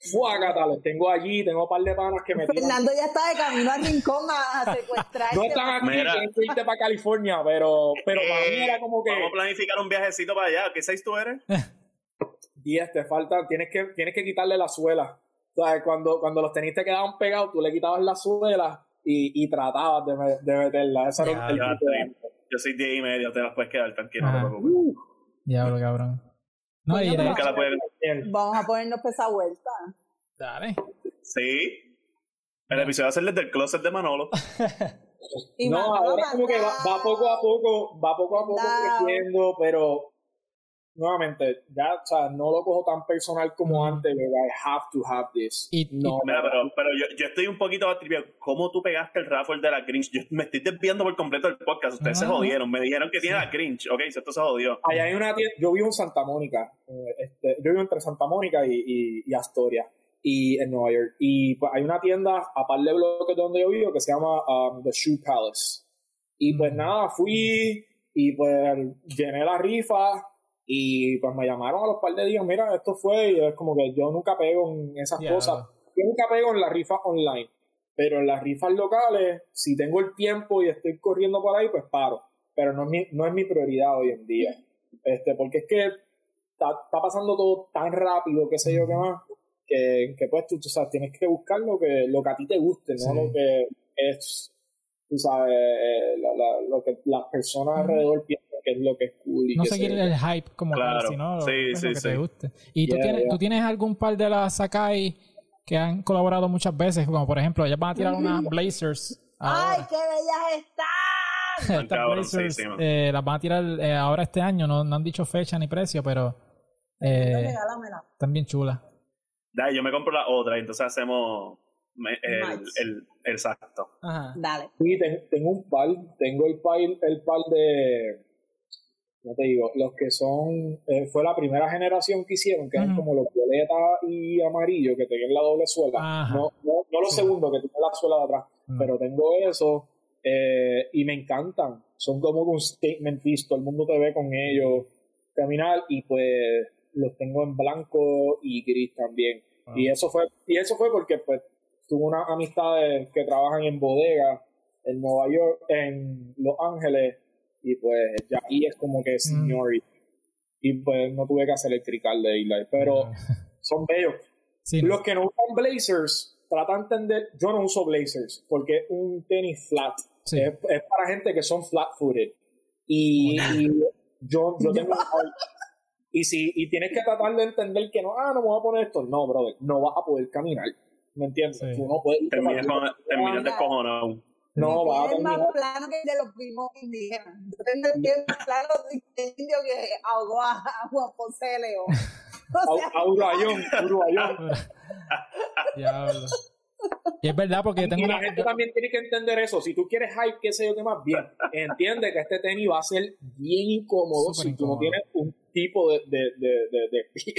Fuácata, los tengo allí, tengo un par de panas que me Fernando ya está de camino al rincón a, secuestrar. no están aquí, tienen que irte para California, pero, pero para mí era como que. Vamos a planificar un viajecito para allá. ¿Qué seis tú eres? 10, te falta, tienes que, tienes que quitarle la suela. O sea, cuando, cuando los tenis te quedaban pegados, tú le quitabas la suela y, y tratabas de, de meterla. Eso era el Yo soy 10 y medio, te las puedes quedar tranquilo, no te preocupes. Uh. Diablo, cabrón. No, nunca la. Vamos a ponernos pesa vuelta. Dale. Sí. El episodio va a ser desde el closet de Manolo. no, ahora como que va, va, poco a poco, va poco a poco creciendo, pero nuevamente, ya, o sea, no lo cojo tan personal como antes, pero I have to have this. Y, no, pero, pero yo, yo, estoy un poquito atribuido. ¿Cómo tú pegaste el raffle de la Grinch? Yo me estoy desviando por completo del podcast. Ustedes se jodieron. Me dijeron que tiene la Grinch. Ok, esto se jodió. hay una yo vivo en Santa Mónica. Eh, este, yo vivo entre Santa Mónica y, y, Astoria. y en Nueva York. Y pues hay una tienda a par de bloques donde yo vivo que se llama um, The Shoe Palace. Y pues nada, fui y pues llené la rifa y pues me llamaron a los par de días, mira, esto fue y es como que yo nunca pego en esas cosas. Yo nunca pego en las rifas online. Pero en las rifas locales, si tengo el tiempo y estoy corriendo por ahí, pues paro. Pero no es mi, no es mi prioridad hoy en día. Este, porque es que está, está pasando todo tan rápido, qué sé yo qué más, que, que pues tú, tú sabes, tienes que buscar lo que, lo que a ti te guste, no Sí. lo que es, tú sabes, eh, la- la- lo que las personas alrededor piensan que es lo que es cool. Y No seguir el hype como Claro. tal, sino lo, Sí, pues, sí, lo que sí. te guste. ¿Y tú, tienes, yeah. tú tienes algún par de las Sakai que han colaborado muchas veces? Como por ejemplo, ellas van a tirar unas Blazers. ¡Ay, qué bellas están! Estas Cabrón, Blazers sí, sí, man. eh, las van a tirar eh, ahora este año. No, no han dicho fecha ni precio, pero eh, Regálamela. están bien chulas. Dale, yo me compro la otra y entonces hacemos me- el, el, el exacto. Ajá. Dale. Sí, ten- tengo un par, tengo el par, el par de, no te digo, los que son, eh, fue la primera generación que hicieron, que eran como los violeta y amarillo, que tenían la doble suela. No, no, no los Sí. segundos, que tienen la suela de atrás, pero tengo eso eh, y me encantan. Son como un statement piece, todo el mundo te ve con ellos caminar y pues los tengo en blanco y gris también. Ah. Y eso fue, y eso fue porque pues tuve unas amistades que trabajan en bodega en Nueva York, en Los Ángeles, y pues ya ahí es como que seniority. Y pues no tuve que hacer electrical de Eli, pero Ah. son bellos. Sí, Los que no usan blazers, tratan de entender, yo no uso blazers, porque es un tenis flat. sí. Es, es para gente que son flat footed. Y, y yo, yo tengo y si y tienes que tratar de entender que no, ah, no me voy a poner esto. No, brother, no vas a poder caminar. ¿Me entiendes? Sí. Tú no puedes ir Terminas con, terminas descojonado. No, vas a más plano que el de los primos indígenas. Yo tengo el pie más plano de indio que ahogó a Juan de León. O sea, A, a Uruguayón, Uruguayón. Diablo. Y es verdad porque tengo Y la una... gente también tiene que entender eso. Si tú quieres hype, qué sé yo qué más, bien. Entiende que este tenis va a ser bien incómodo Súper si tú no tienes un tipo de, de, de, de, de pie.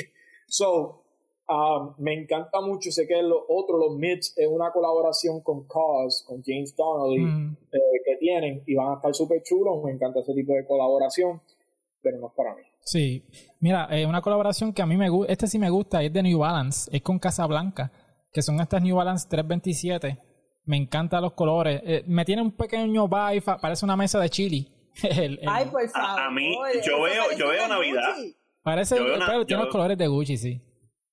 So, um, me encanta mucho. Sé que lo otro, los Mids, es una colaboración con Cause, con James Donnelly, Mm, eh, que tienen y van a estar súper chulos. Me encanta ese tipo de colaboración, pero no es para mí. Sí. Mira, eh, una colaboración que a mí me gusta, este sí me gusta, es de New Balance, es con Casablanca, que son estas New Balance 327. Me encantan los colores. Eh, me tiene un pequeño vibe, parece una mesa de chili. El- el- Ay, por favor. A- a mí, yo veo- yo veo Navidad. Parece, yo veo una- pero tiene yo- los colores de Gucci, sí.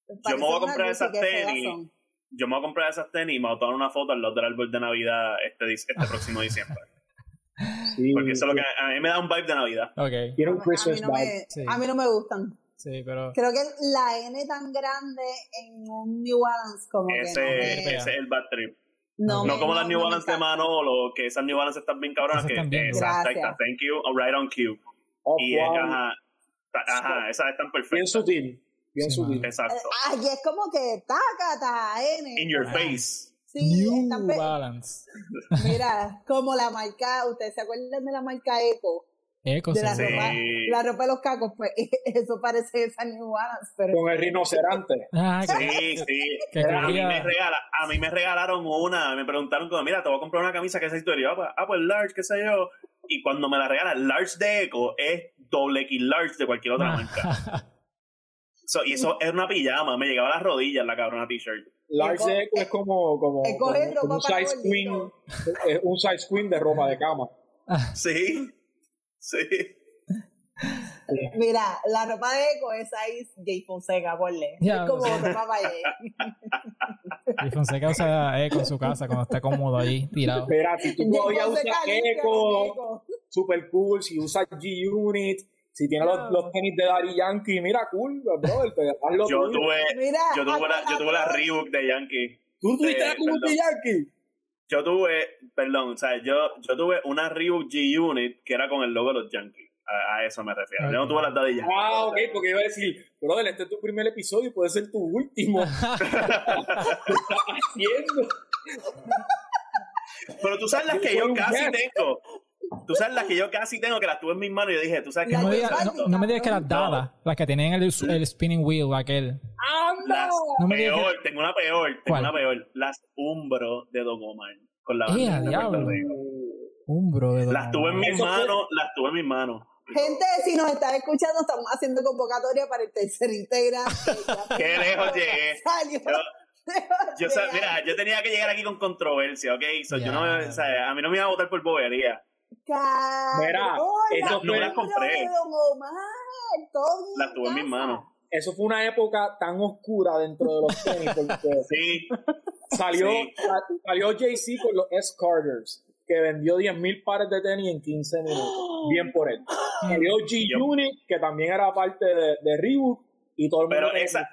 Yo me voy a comprar esas tenis. Yo me voy a comprar esas tenis y me voy a tomar una foto al lado del árbol de Navidad este, este próximo diciembre. Sí, Porque eso es lo que a mí me da un vibe de Navidad. Ok. Tiene un A mí Christmas no vibe. me- Sí. A mí no me gustan. Sí, pero... Creo que la N tan grande en un New Balance como Ese, que no me, ese es el bad trip. no No me- como no- las New Balance de. Manolo, que esas New Balance están bien cabronas. Que, están bien exacto, thank you, oh, right on cue. Y Off-white, ajá, ajá, esas están bien perfectas. sutil. Bien Sí, sutil. mano. Exacto. Eh, Aquí es como que tácata, N. In your Ah, face. Sí, New Balance. Mira, como la marca, ¿ustedes se acuerdan de la marca Eco? Eco, De sí. la Sí. ropa, la ropa de los cacos, pues eso parece esa New Balance, pero Con el rinoceronte. Ah, Sí, sí. que A mí, me regala, a mí me regalaron una, me preguntaron como, mira, te voy a comprar una camisa que es y yo, ah, pues, ah, pues large, qué sé yo. Y cuando me la regalan, large de Eco es doble X large de cualquier otra marca. So, y eso es una pijama, me llegaba a las rodillas la cabrona t-shirt. Large Eco- Echo es como, como, un size queen, gordito. es un size queen de ropa de cama. Sí, sí. mira, la ropa de Eco es ahí Jay Fonseca, ponle. Ya, es como sí. ropa para Jay. Fonseca usa Eco en su casa cuando está cómodo ahí, tirado. Espera, si tú todavía usas Eco. super cool, si usas G-Unit, si tienes los, los tenis de Daddy Yankee, mira, cool, brother, te Yo tuve, Mira, yo tuve la, yo tuve la Reebok de Yankee. ¿Tú tuviste eh, la Reebok de. Yankee? Yo tuve, perdón, o sea, yo, yo tuve una Reebok G-Unit que era con el logo de los Yankees. A, a eso me refiero. Yo no tuve las Daddy Yankee. Ah, ok, porque iba a decir, brother, este es tu primer episodio y puede ser tu último. ¿Qué estás haciendo? Pero tú sabes las que yo casi tengo. Tú sabes las que yo casi tengo, que las tuve en mis manos y yo dije, tú sabes que La No me de digas no, no me digas que las dadas, las que tienen el, el spinning wheel, aquel. Las No me peor, tengo una peor, tengo ¿Cuál? una peor. Las Umbro de Don Omar. Con la ¡Eh, bandera a de Puerto diablo! Rico. Un bro de Las tuve en mis manos, las tuve en mis manos. Gente, si nos están escuchando, estamos haciendo convocatoria para el tercer integrante. Qué lejos llegué. Salió. Yo- sa- mira, yo tenía que llegar aquí con controversia, ¿ok? So, yo no o sea, a mí no me iba a votar por bobería. Mira, eso No fue- las compré. de Don Omar, Las tuve en mis manos. Eso fue una época tan oscura dentro de los tenis porque Sí, salió, Sí. sa- salió Jay-Z con los S-Carters, que vendió 10.000 pares de tenis en 15 minutos. Bien por él. Salió G-Unit, que también era parte de, de Reebok, y todo el mundo... pero esa,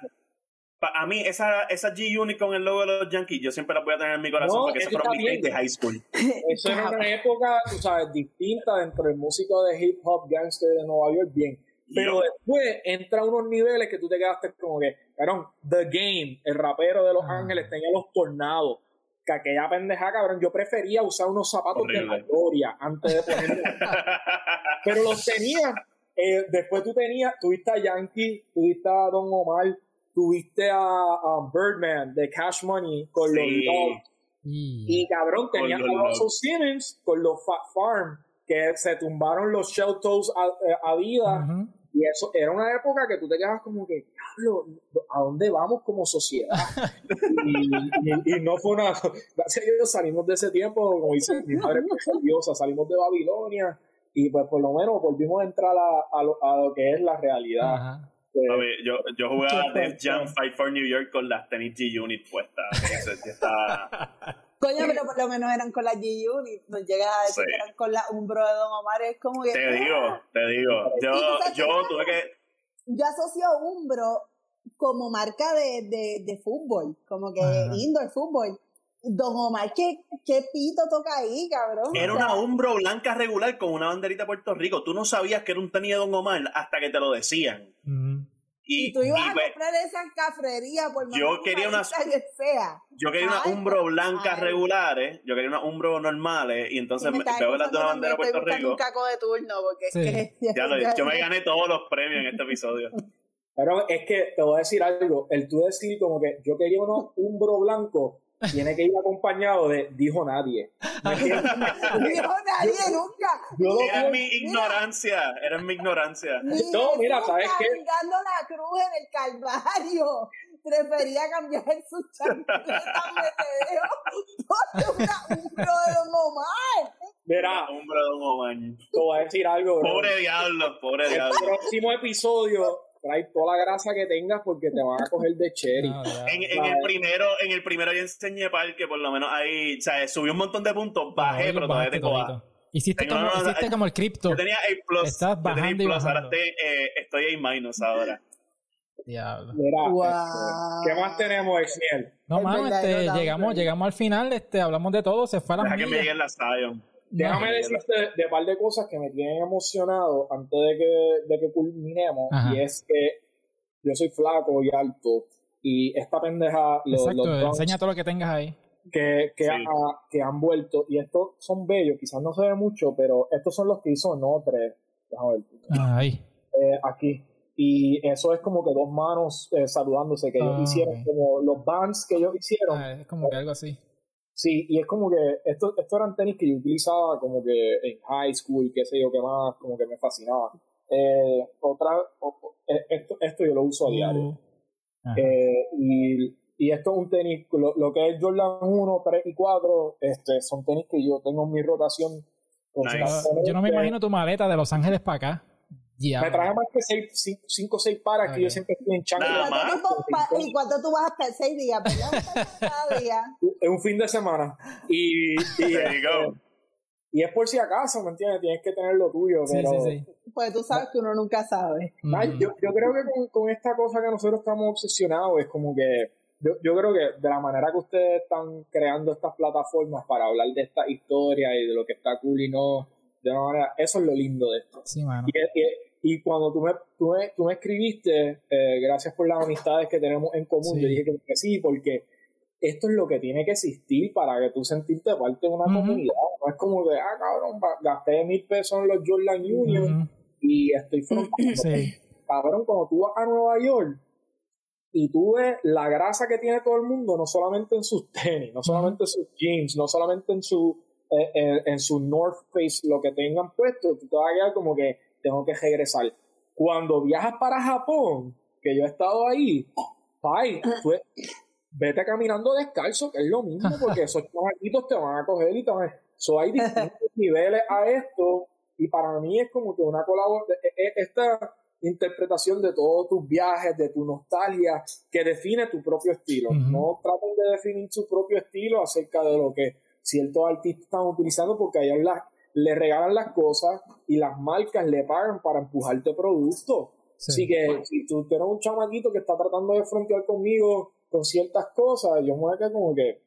a mí, esa, esa G-Unit con el logo de los Yankees, yo siempre la voy a tener en mi corazón No, porque eso fueron mis de high school. Eso era una época, tú sabes, distinta dentro del músico de hip hop gangster de Nueva York, bien. Pero después entra unos niveles que tú te quedaste como que, cabrón, The Game, el rapero de Los Ah. Ángeles, tenía los tornados. Que aquella pendeja, cabrón, yo prefería usar unos zapatos de la gloria antes de ponerlos. Pero los tenía. Eh, después tú tenías, tuviste a Yankee, tuviste a Don Omar, tuviste a, a Birdman de Cash Money con los Sí. Dogs. Y, Y cabrón, tenía los a Russell. Simmons con los Fat Farm, que se tumbaron los Shell Toes a, eh, a vida. Y eso era una época que tú te quedabas como que, diablo, ¿a dónde vamos como sociedad? y, y- y no fue una. Gracias a Dios salimos de ese tiempo, como dice mi madre, diosa, salimos de Babilonia y pues por lo menos volvimos a entrar a, a, lo, a lo que es la realidad. Ajá. Yo, yo jugaba Def Jam Fight for New York con las tenis G-Unit puestas. Estaba- Coño, pero por lo menos eran con la G-Unit. Nos llegas a decir Sí. que eran con la Umbro de Don Omar. Es como que. Te digo, te digo. Yo, ¿Y tú sabes yo tuve que. Yo asocio Umbro como marca de, de, de fútbol, como que Ajá. indoor fútbol. Don Omar, ¿qué, qué pito toca ahí, cabrón? Era una Umbro blanca regular con una banderita de Puerto Rico. Tú no sabías que era un tenis de Don Omar hasta que te lo decían. Y, Y tú ibas y, a pues, comprar esa cafrería por más Yo quería una- humanista que sea. yo quería unas Ay, Umbro blancas ay. regulares, yo quería unas Umbro normales, y entonces Y me veo las de una bandera de Puerto Rico. un caco de turno, porque Sí. es que... Ya lo- yo me gané todos los premios en este episodio. Pero es que te voy a decir algo. El tú decir como que yo quería uno, un bro blanco, tiene que ir acompañado de dijo nadie. Dijo nadie nunca. Yo Era mi ignorancia, era mi ignorancia. Ni No, mira, ¿sabes qué? cargando la cruz en el Calvario. Prefería cambiar su chancleta metedeo por una umbro de Don Omar. Mira, Umbro de Don Omar. te voy a decir algo, bro. Pobre diablo, pobre El diablo. próximo episodio trae toda la grasa que tengas porque te van a coger de cherry. No. En, en el primero, en el primero yo enseñé que por lo menos ahí, o sea, subí un montón de puntos, bajé, pero todavía te todito. Hiciste, Tengo como, hiciste como el cripto. Yo tenía A plus, Estás yo tenía bajando y A plus, ahora estoy, eh, estoy A minus ahora. Diablo. Mira, Wow. este, ¿qué más tenemos, Exniel? No, mano, este, llegamos, llegamos al final, este, hablamos de todo, se fue a las Deja que me lleguen las Zion. Déjame decirte de un par de cosas que me tienen emocionado antes de que, de que culminemos. Ajá. Y es que yo soy flaco y alto. Y esta pendeja, lo- Exacto, los dunks enseña todo lo que tengas ahí. que, que, Sí. que han vuelto. Y estos son bellos, quizás no se ve mucho, pero estos son los que hizo Notre. Déjame ver. Ah, ahí. eh, aquí. Y eso es como que dos manos eh, saludándose, que ellos Ah, hicieron, como los bands que ellos hicieron. Ah, es como que algo así. Sí, y es como que estos esto eran tenis que yo utilizaba como que en high school, qué sé yo, qué más, como que me fascinaba. Eh, otra, o- eh, esto, esto yo lo uso a diario. Ajá. Eh, y, y esto es un tenis, lo, lo que es Jordan 1, 3 y 4, este, son tenis que yo tengo en mi rotación. Nice. yo no me imagino tu maleta de Los Ángeles para acá. Me traje más que 5 o 6 pares que yo siempre estoy en ¿Y chancla. Pa- ¿Y cuánto tú vas a estar? Seis días, ¿verdad? Cada día. Es un fin de semana. Y, y, There you go. y es por si acaso, ¿me entiendes? Tienes que tener lo tuyo. Sí, pero, sí, sí. Pues tú sabes que uno nunca sabe. Ujú. yo, yo creo que con, con esta cosa que nosotros estamos obsesionados es como que yo, yo creo que de la manera que ustedes están creando estas plataformas para hablar de esta historia y de lo que está cool y no, de una manera, eso es lo lindo de esto. Sí, mano. Y, y- y cuando tú me, tú me, tú me escribiste, eh, gracias por las amistades que tenemos en común, Sí. yo dije que, que sí, porque esto es lo que tiene que existir para que tú sentirte parte de una comunidad. No es como que, ah, cabrón, gasté mil pesos en los Jordan Union y estoy frontando. Sí. Cabrón, cuando tú vas a Nueva York, y tú ves la grasa que tiene todo el mundo, no solamente en sus tenis, no solamente en sus jeans, no solamente en su, eh, en, su North Face, lo que tengan puesto, tú te vas a quedar como que tengo que regresar. Cuando viajas para Japón, que yo he estado ahí, ay, vete caminando descalzo, que es lo mismo, porque esos chamaquitos te van a coger y te van a... So, hay distintos niveles a esto, y para mí es como que una colaboración, e, e, esta interpretación de todos tus viajes, de tu nostalgia, que define tu propio estilo. No traten de definir su propio estilo acerca de lo que ciertos artistas están utilizando, porque a ellos le regalan las cosas y las marcas le pagan para empujarte productos. Así que si tú tienes un chamaquito que está tratando de frontear conmigo con ciertas cosas, yo me voy a quedar como que,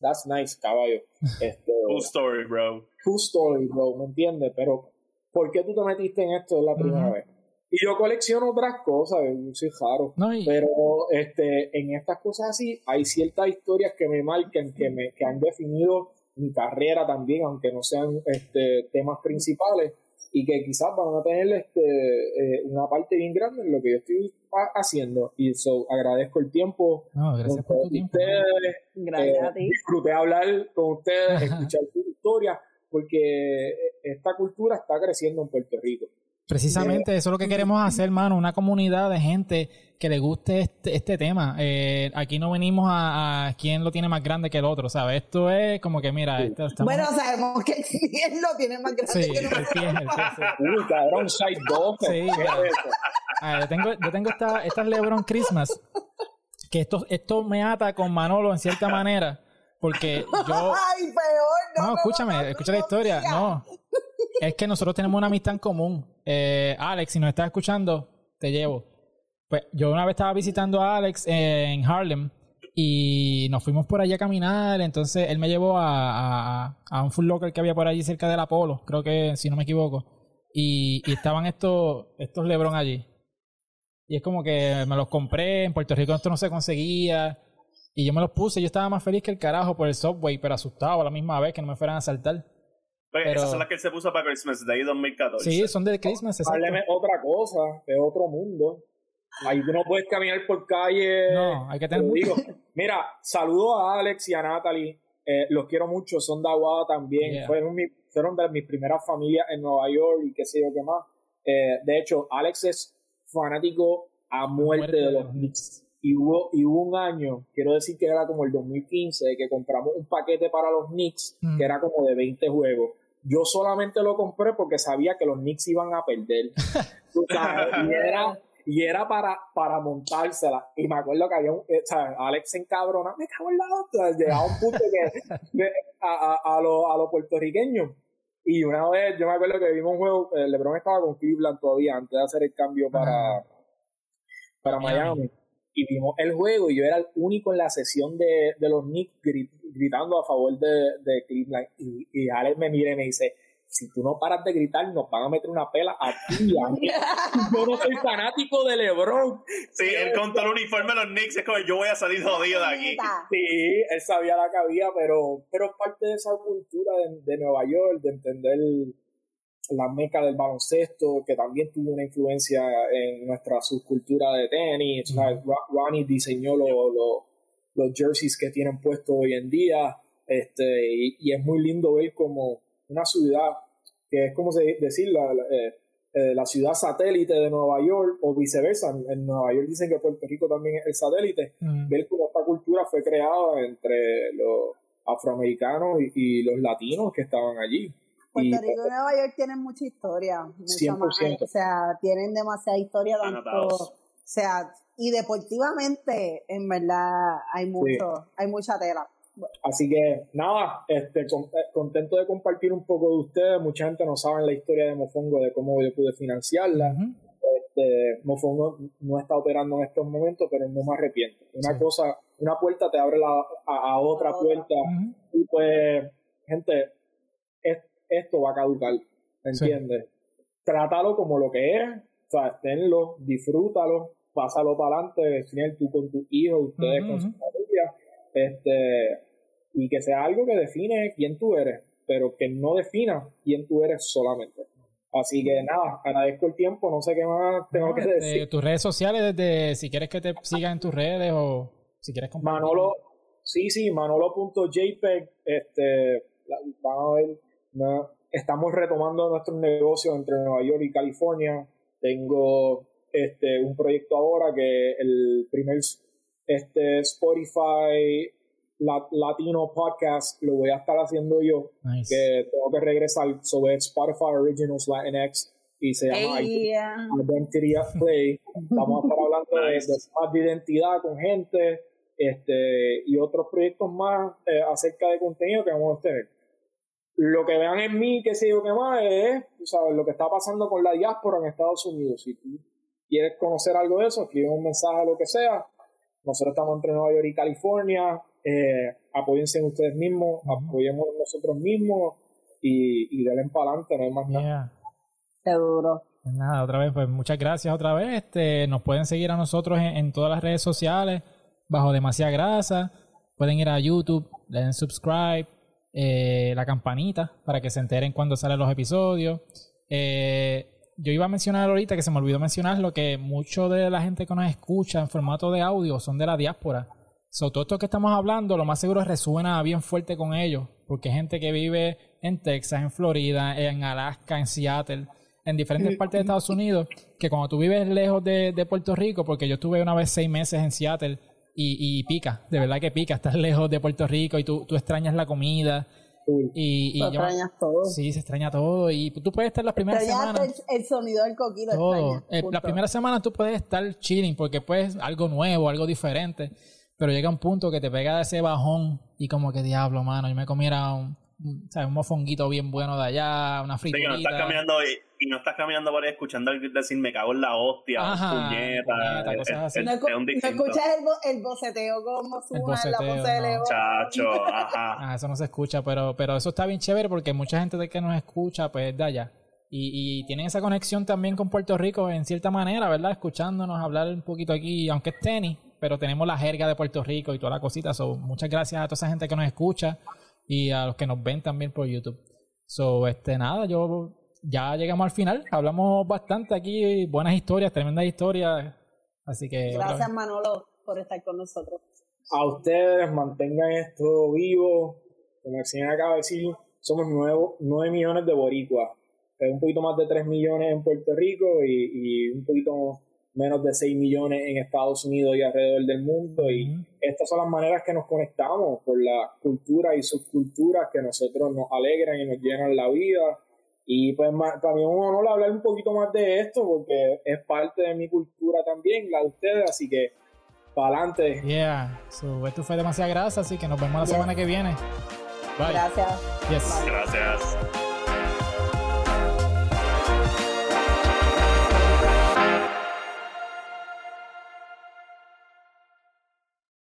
that's nice, caballo. Este, cool story, bro. Cool story, bro, ¿me entiendes? Pero, ¿por qué tú te metiste en esto la primera vez? Y yo colecciono otras cosas, yo soy raro. Pero este, en estas cosas así hay ciertas historias que me marcan, que, me, que han definido mi carrera también, aunque no sean este, temas principales, y que quizás van a tener este, eh, una parte bien grande en lo que yo estoy haciendo. Y eso agradezco el tiempo. No, gracias por tu tiempo. Ustedes, gracias a ti. Eh, disfruté hablar con ustedes, escuchar su historia, porque esta cultura está creciendo en Puerto Rico. Precisamente eso es lo que queremos hacer, hermano, una comunidad de gente que le guste este, este tema. Eh, aquí no venimos a, a, quién lo tiene más grande que el otro, ¿sabes? Esto es como que, mira, estamos... bueno, sabemos que quién lo tiene más grande sí, que. El pie, sí. Uy, cabrón, 6'2". Sí, yo tengo, yo tengo esta, estas LeBron Christmas, que esto, esto me ata con Manolo en cierta manera, porque yo... Ay, peor, no, no escúchame, escucha la historia, no. Es que nosotros tenemos una amistad en común. Eh, Alex, si nos estás escuchando, te llevo. Pues yo una vez estaba visitando a Alex en Harlem y nos fuimos por allá a caminar. Entonces él me llevó a, un full locker que había por allí cerca del Apolo, creo que si no me equivoco. Y, y estaban estos, estos Lebron allí. Y es como que me los compré. En Puerto Rico esto no se conseguía. Y yo me los puse. Yo estaba más feliz que el carajo por el subway, pero asustado a la misma vez que no me fueran a saltar. Pues pero... Esas son las que él se puso para Christmas Day 2014. Sí, son de Christmas, Hábleme otra cosa, de otro mundo. Ahí tú no puedes caminar por calle. No, hay que tener digo. Mira, saludo a Alex y a Natalie. Eh, los quiero mucho, son de Aguada también. Yeah. Fueron, mi, fueron de mis primeras familias en Nueva York y qué sé yo qué más. Eh, de hecho, Alex es fanático a muerte, muerte de los Knicks. Y hubo, y hubo un año, quiero decir que era como el 2015, que compramos un paquete para los Knicks, mm. que era como de 20 juegos yo solamente lo compré porque sabía que los Knicks iban a perder. y era, y era para, para montársela. Y me acuerdo que había un, eh, o sea, Alex se encabrona, me cago en la otra. Llegaba un punto que, a, a, a los a lo puertorriqueños. Y una vez, yo me acuerdo que vimos un juego, eh, LeBron estaba con Cleveland todavía, antes de hacer el cambio para, para Miami y vimos el juego y yo era el único en la sesión de, de los Knicks gritando a favor de, de Cleveland. Y, y, Alex me mira y me dice si tú no paras de gritar nos van a meter una pela a ti a mí. yo no soy fanático de LeBron. Sí, él con todo el uniforme de los Knicks es como yo voy a salir jodido de aquí sí, él sabía la que había pero, pero es parte de esa cultura de, de Nueva York de entender la meca del baloncesto, que también tuvo una influencia en nuestra subcultura de tenis. Ronnie diseñó los jerseys que tienen puestos hoy en día. Este, y, es muy lindo ver como una ciudad, que es como decir, la, la, eh, eh, la, ciudad satélite de Nueva York, o viceversa. En Nueva York dicen que Puerto Rico también es el satélite. Ver cómo esta cultura fue creada entre los afroamericanos y, y los latinos que estaban allí. Puerto Rico y Nueva York tienen mucha historia, mucha más, o sea, tienen demasiada historia tanto, o sea, y deportivamente, en verdad, hay mucho, sí. hay mucha tela. Así que nada, este, eh, contento de compartir un poco de ustedes. Mucha gente no sabe la historia de Mofongo, de cómo yo pude financiarla. Uh -huh. este, Mofongo no está operando en estos momentos, pero no me arrepiento. Una sí. cosa, una puerta te abre la, a, a, otra puerta. Uh -huh. Y pues, gente, esto va a caducar, ¿me entiendes? Sí. Trátalo como lo que es, o sea, tenlo, disfrútalo, pásalo para adelante, define tú con tus hijos, ustedes uh -huh. con su familia, este, y que sea algo que define quién tú eres, pero que no defina quién tú eres solamente. Así que nada, agradezco el tiempo, no sé qué más tengo que este, decir. tus redes sociales, desde si quieres que te sigan en tus redes o si quieres compartir. Manolo, sí, sí, manolo.jpeg, este, van a ver, no, estamos retomando nuestros negocios entre Nueva York y California. Tengo este, un proyecto ahora que el primer este, Spotify Latino podcast lo voy a estar haciendo yo. Nice. Que tengo que regresar sobre Spotify Originals Latinx y se llama. Identity at Play. Vamos a estar hablando Nice. de temas de identidad con gente este, y otros proyectos más eh, acerca de contenido que vamos a tener. Lo que vean en mí, que sé yo qué más, es tú sabes, lo que está pasando con la diáspora en Estados Unidos. Si tú quieres conocer algo de eso, escribe un mensaje, lo que sea. Nosotros estamos entre Nueva York y California. Eh, apóyense ustedes mismos, apoyemos nosotros mismos y, y denle para adelante, no hay más nada. Yeah. Seguro. Pues nada, otra vez, pues muchas gracias otra vez. Este, nos pueden seguir a nosotros en, en todas las redes sociales bajo demasiada grasa. Pueden ir a YouTube, le den subscribe, eh, la campanita para que se enteren cuando salen los episodios. Eh, yo iba a mencionar ahorita que se me olvidó mencionarlo que mucho de la gente que nos escucha en formato de audio son de la diáspora. So, todo esto que estamos hablando, lo más seguro resuena bien fuerte con ellos, porque hay gente que vive en Texas, en Florida, en Alaska, en Seattle, en diferentes partes de Estados Unidos, que cuando tú vives lejos de, de Puerto Rico, porque yo estuve una vez seis meses en Seattle y, y pica, de verdad que pica, estás lejos de Puerto Rico y tú, tú extrañas la comida y, y extrañas todo. sí, se extraña todo y tú puedes estar las primeras Extrañas semanas el, el sonido del coquito. todo. extrañas, Eh, las primeras semanas tú puedes estar chilling porque pues algo nuevo, algo diferente, pero llega un punto que te pega ese bajón y como que diablo, mano, yo me comiera un, un, ¿sabes? un mofonguito bien bueno de allá, una Sí, que no estás caminando y, y no estás caminando por ahí escuchando alguien decir me cago en la hostia, Ajá, puñeta. puñeta, es-. No, es escu- un no escuchas el, bo- el boceteo como suena la boceteo, voz de. León. Chacho, ajá. Ah, eso no se escucha, pero, pero eso está bien chévere porque mucha gente de que nos escucha, pues de allá. Y, y tienen esa conexión también con Puerto Rico en cierta manera, ¿verdad? Escuchándonos hablar un poquito aquí, aunque es tenis, pero tenemos la jerga de Puerto Rico y toda la cosita. So, muchas gracias a toda esa gente que nos escucha y a los que nos ven también por YouTube. So, este, nada, yo ya llegamos al final. Hablamos bastante aquí, buenas historias, tremendas historias. Así que. Gracias. Manolo, por estar con nosotros. a ustedes, mantengan esto vivo. Como el señor acaba de decir, somos 9, millones de boricuas. Es un poquito más de 3 millones en Puerto Rico y, y un poquito menos de 6 millones en Estados Unidos y alrededor del mundo. Y estas son las maneras que nos conectamos por la cultura y subculturas que nosotros nos alegran y nos llenan la vida. Y pues ma- para mí es un honor hablar un poquito más de esto porque es parte de mi cultura también, la de ustedes, así que para adelante. Yeah. So, esto fue demasiada grasa, así que nos vemos la Yeah. semana que viene. Bye. Gracias. Yes. Gracias.